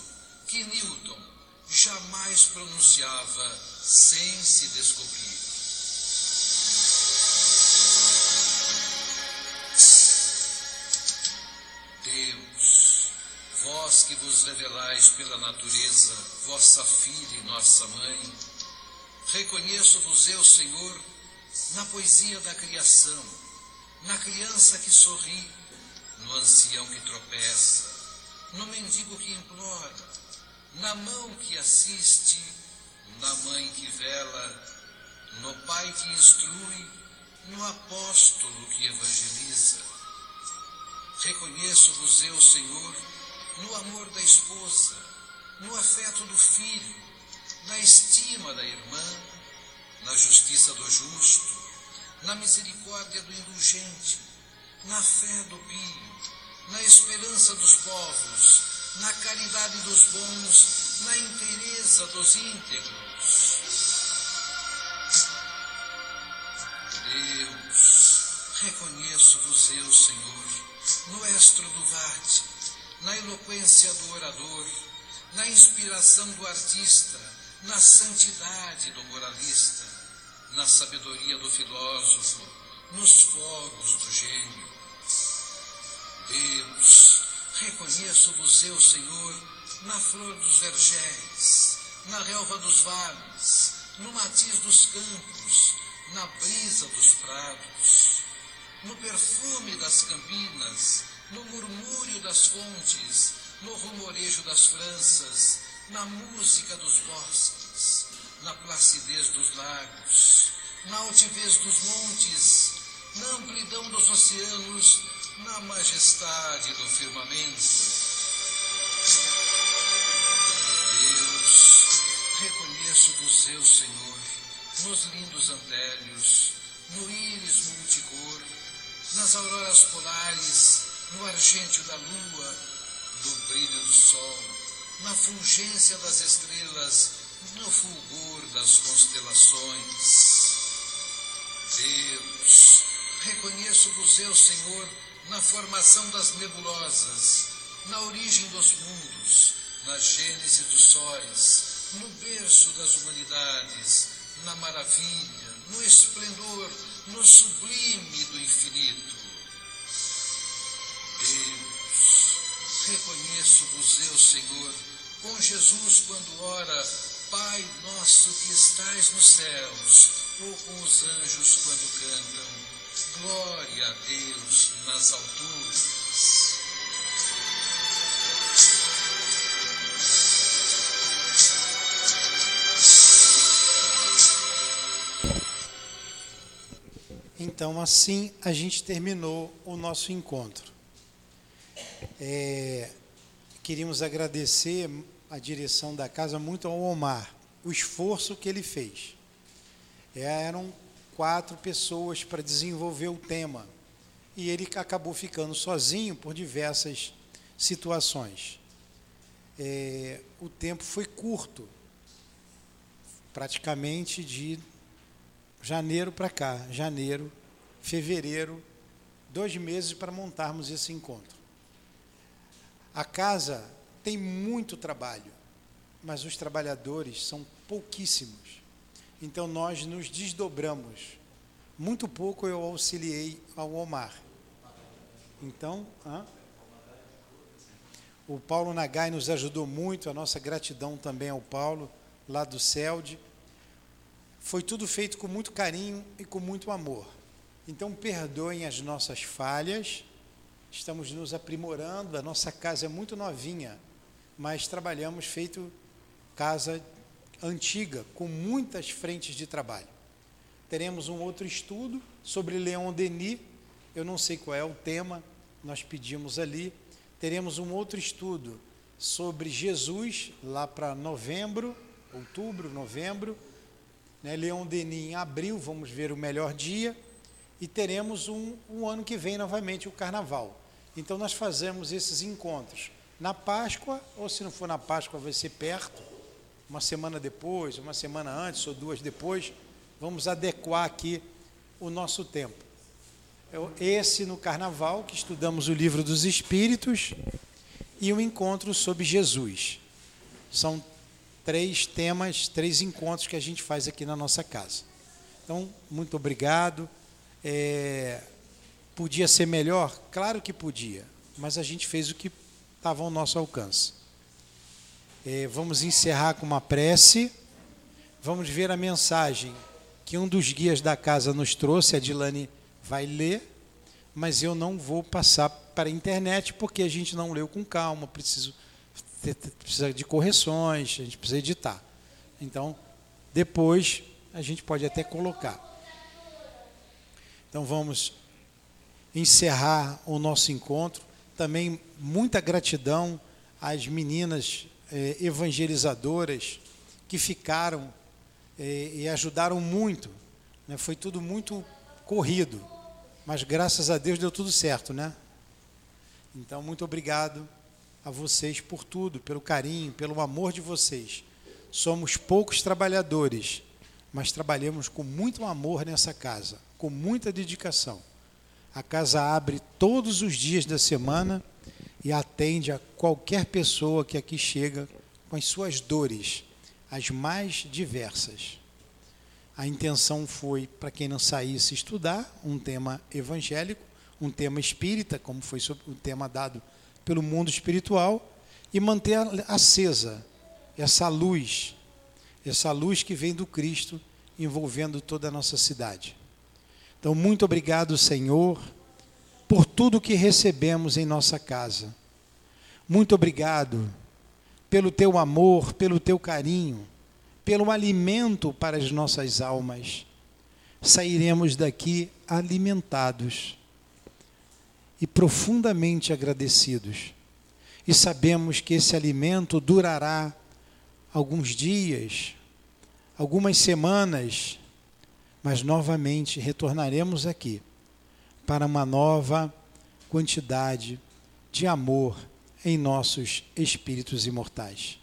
que Newton jamais pronunciava sem se descobrir. Deus, vós que vos revelais pela natureza, vossa filha e nossa mãe, reconheço-vos eu, Senhor, na poesia da criação, na criança que sorri, no ancião que tropeça, no mendigo que implora, na mão que assiste, na mãe que vela, no pai que instrui, no apóstolo que evangeliza. Reconheço-vos eu, Senhor, no amor da esposa, no afeto do filho, na estima da irmã, na justiça do justo, na misericórdia do indulgente, na fé do pio, na esperança dos povos, na caridade dos bons, na inteireza dos íntegros. Deus, reconheço-vos eu, Senhor, no estro do vade, na eloquência do orador, na inspiração do artista, na santidade do moralista, na sabedoria do filósofo, nos fogos do gênio. Deus, reconheço-vos eu, Senhor, na flor dos vergéis, na relva dos vales, no matiz dos campos, na brisa dos prados, no perfume das campinas, no murmúrio das fontes, no rumorejo das franças, na música dos bosques, na placidez dos lagos, na altivez dos montes, na amplidão dos oceanos, na majestade do firmamento. Deus, reconheço-vos eu, Senhor, nos lindos antélios, no íris multicor, nas auroras polares, no argêntio da lua, no brilho do sol, na fulgência das estrelas, no fulgor das constelações. Deus, reconheço-vos eu, Senhor, na formação das nebulosas, na origem dos mundos, na gênese dos sóis, no berço das humanidades, na maravilha, no esplendor, no sublime do infinito. Deus, reconheço-vos eu, Senhor, com Jesus quando ora, Pai nosso que estais nos céus, ou com os anjos quando cantam, glória a Deus nas alturas. Então, assim a gente terminou o nosso encontro. É, queríamos agradecer a direção da casa muito ao Omar, o esforço que ele fez. É, eram quatro pessoas para desenvolver o tema e ele acabou ficando sozinho por diversas situações. É, o tempo foi curto, praticamente de janeiro para cá, janeiro, fevereiro, dois meses para montarmos esse encontro. A casa tem muito trabalho, mas os trabalhadores são pouquíssimos. Então nós nos desdobramos. Muito pouco eu auxiliei ao Omar. Então, hã? o Paulo Nagai nos ajudou muito, a nossa gratidão também ao Paulo, lá do CELD. Foi tudo feito com muito carinho e com muito amor. Então, perdoem as nossas falhas, estamos nos aprimorando, a nossa casa é muito novinha, mas trabalhamos feito casa antiga, com muitas frentes de trabalho. Teremos um outro estudo sobre Leon Denis, eu não sei qual é o tema, nós pedimos ali. Teremos um outro estudo sobre Jesus, lá para novembro, outubro, novembro né, Leon Denis em abril, vamos ver o melhor dia, e teremos um, um ano que vem novamente o carnaval. Então nós fazemos esses encontros na Páscoa, ou se não for na Páscoa, vai ser perto, uma semana depois, uma semana antes ou duas depois, vamos adequar aqui o nosso tempo. Esse no carnaval, que estudamos o livro dos Espíritos, e o encontro sobre Jesus. São três temas, três encontros que a gente faz aqui na nossa casa. Então, muito obrigado. É, podia ser melhor? Claro que podia, mas a gente fez o que estava ao nosso alcance. É, vamos encerrar com uma prece. Vamos ver a mensagem que um dos guias da casa nos trouxe, a Dilane vai ler, mas eu não vou passar para a internet porque a gente não leu com calma, preciso precisa de correções, a gente precisa editar. Então, depois a gente pode até colocar. Então vamos encerrar o nosso encontro. Também muita gratidão às meninas eh, evangelizadoras que ficaram eh, e ajudaram muito. Né? Foi tudo muito corrido, mas graças a Deus deu tudo certo, né? Então, muito obrigado a vocês por tudo, pelo carinho, pelo amor de vocês. Somos poucos trabalhadores, mas trabalhamos com muito amor nessa casa, com muita dedicação. A casa abre todos os dias da semana e atende a qualquer pessoa que aqui chega com as suas dores, as mais diversas. A intenção foi, para quem não saísse estudar, um tema evangélico, um tema espírita, como foi o tema dado pelo mundo espiritual e manter acesa essa luz, essa luz que vem do Cristo envolvendo toda a nossa cidade. Então, muito obrigado, Senhor, por tudo que recebemos em nossa casa. Muito obrigado pelo teu amor, pelo teu carinho, pelo alimento para as nossas almas. Sairemos daqui alimentados e profundamente agradecidos. E sabemos que esse alimento durará alguns dias, algumas semanas, mas novamente retornaremos aqui para uma nova quantidade de amor em nossos espíritos imortais.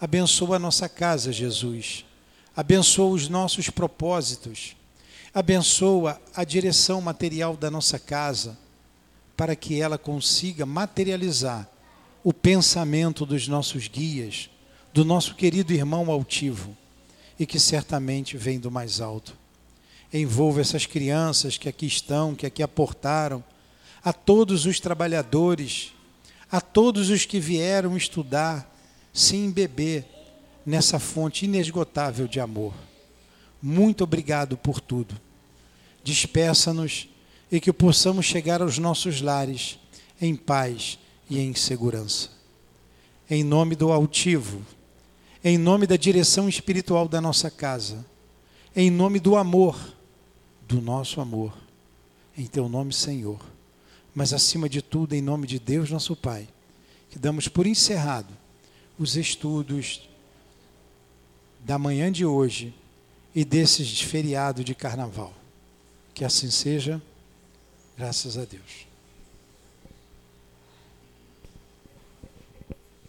Abençoa a nossa casa, Jesus. Abençoa os nossos propósitos. Abençoa a direção material da nossa casa, para que ela consiga materializar o pensamento dos nossos guias, do nosso querido irmão altivo, e que certamente vem do mais alto. Envolva essas crianças que aqui estão, que aqui aportaram, a todos os trabalhadores, a todos os que vieram estudar, se embeber nessa fonte inesgotável de amor. Muito obrigado por tudo. Despeça-nos e que possamos chegar aos nossos lares em paz e em segurança. Em nome do altivo, em nome da direção espiritual da nossa casa, em nome do amor, do nosso amor, em teu nome, Senhor, mas acima de tudo, em nome de Deus, nosso Pai, que damos por encerrado os estudos da manhã de hoje e desses feriado de carnaval. Que assim seja, graças a Deus.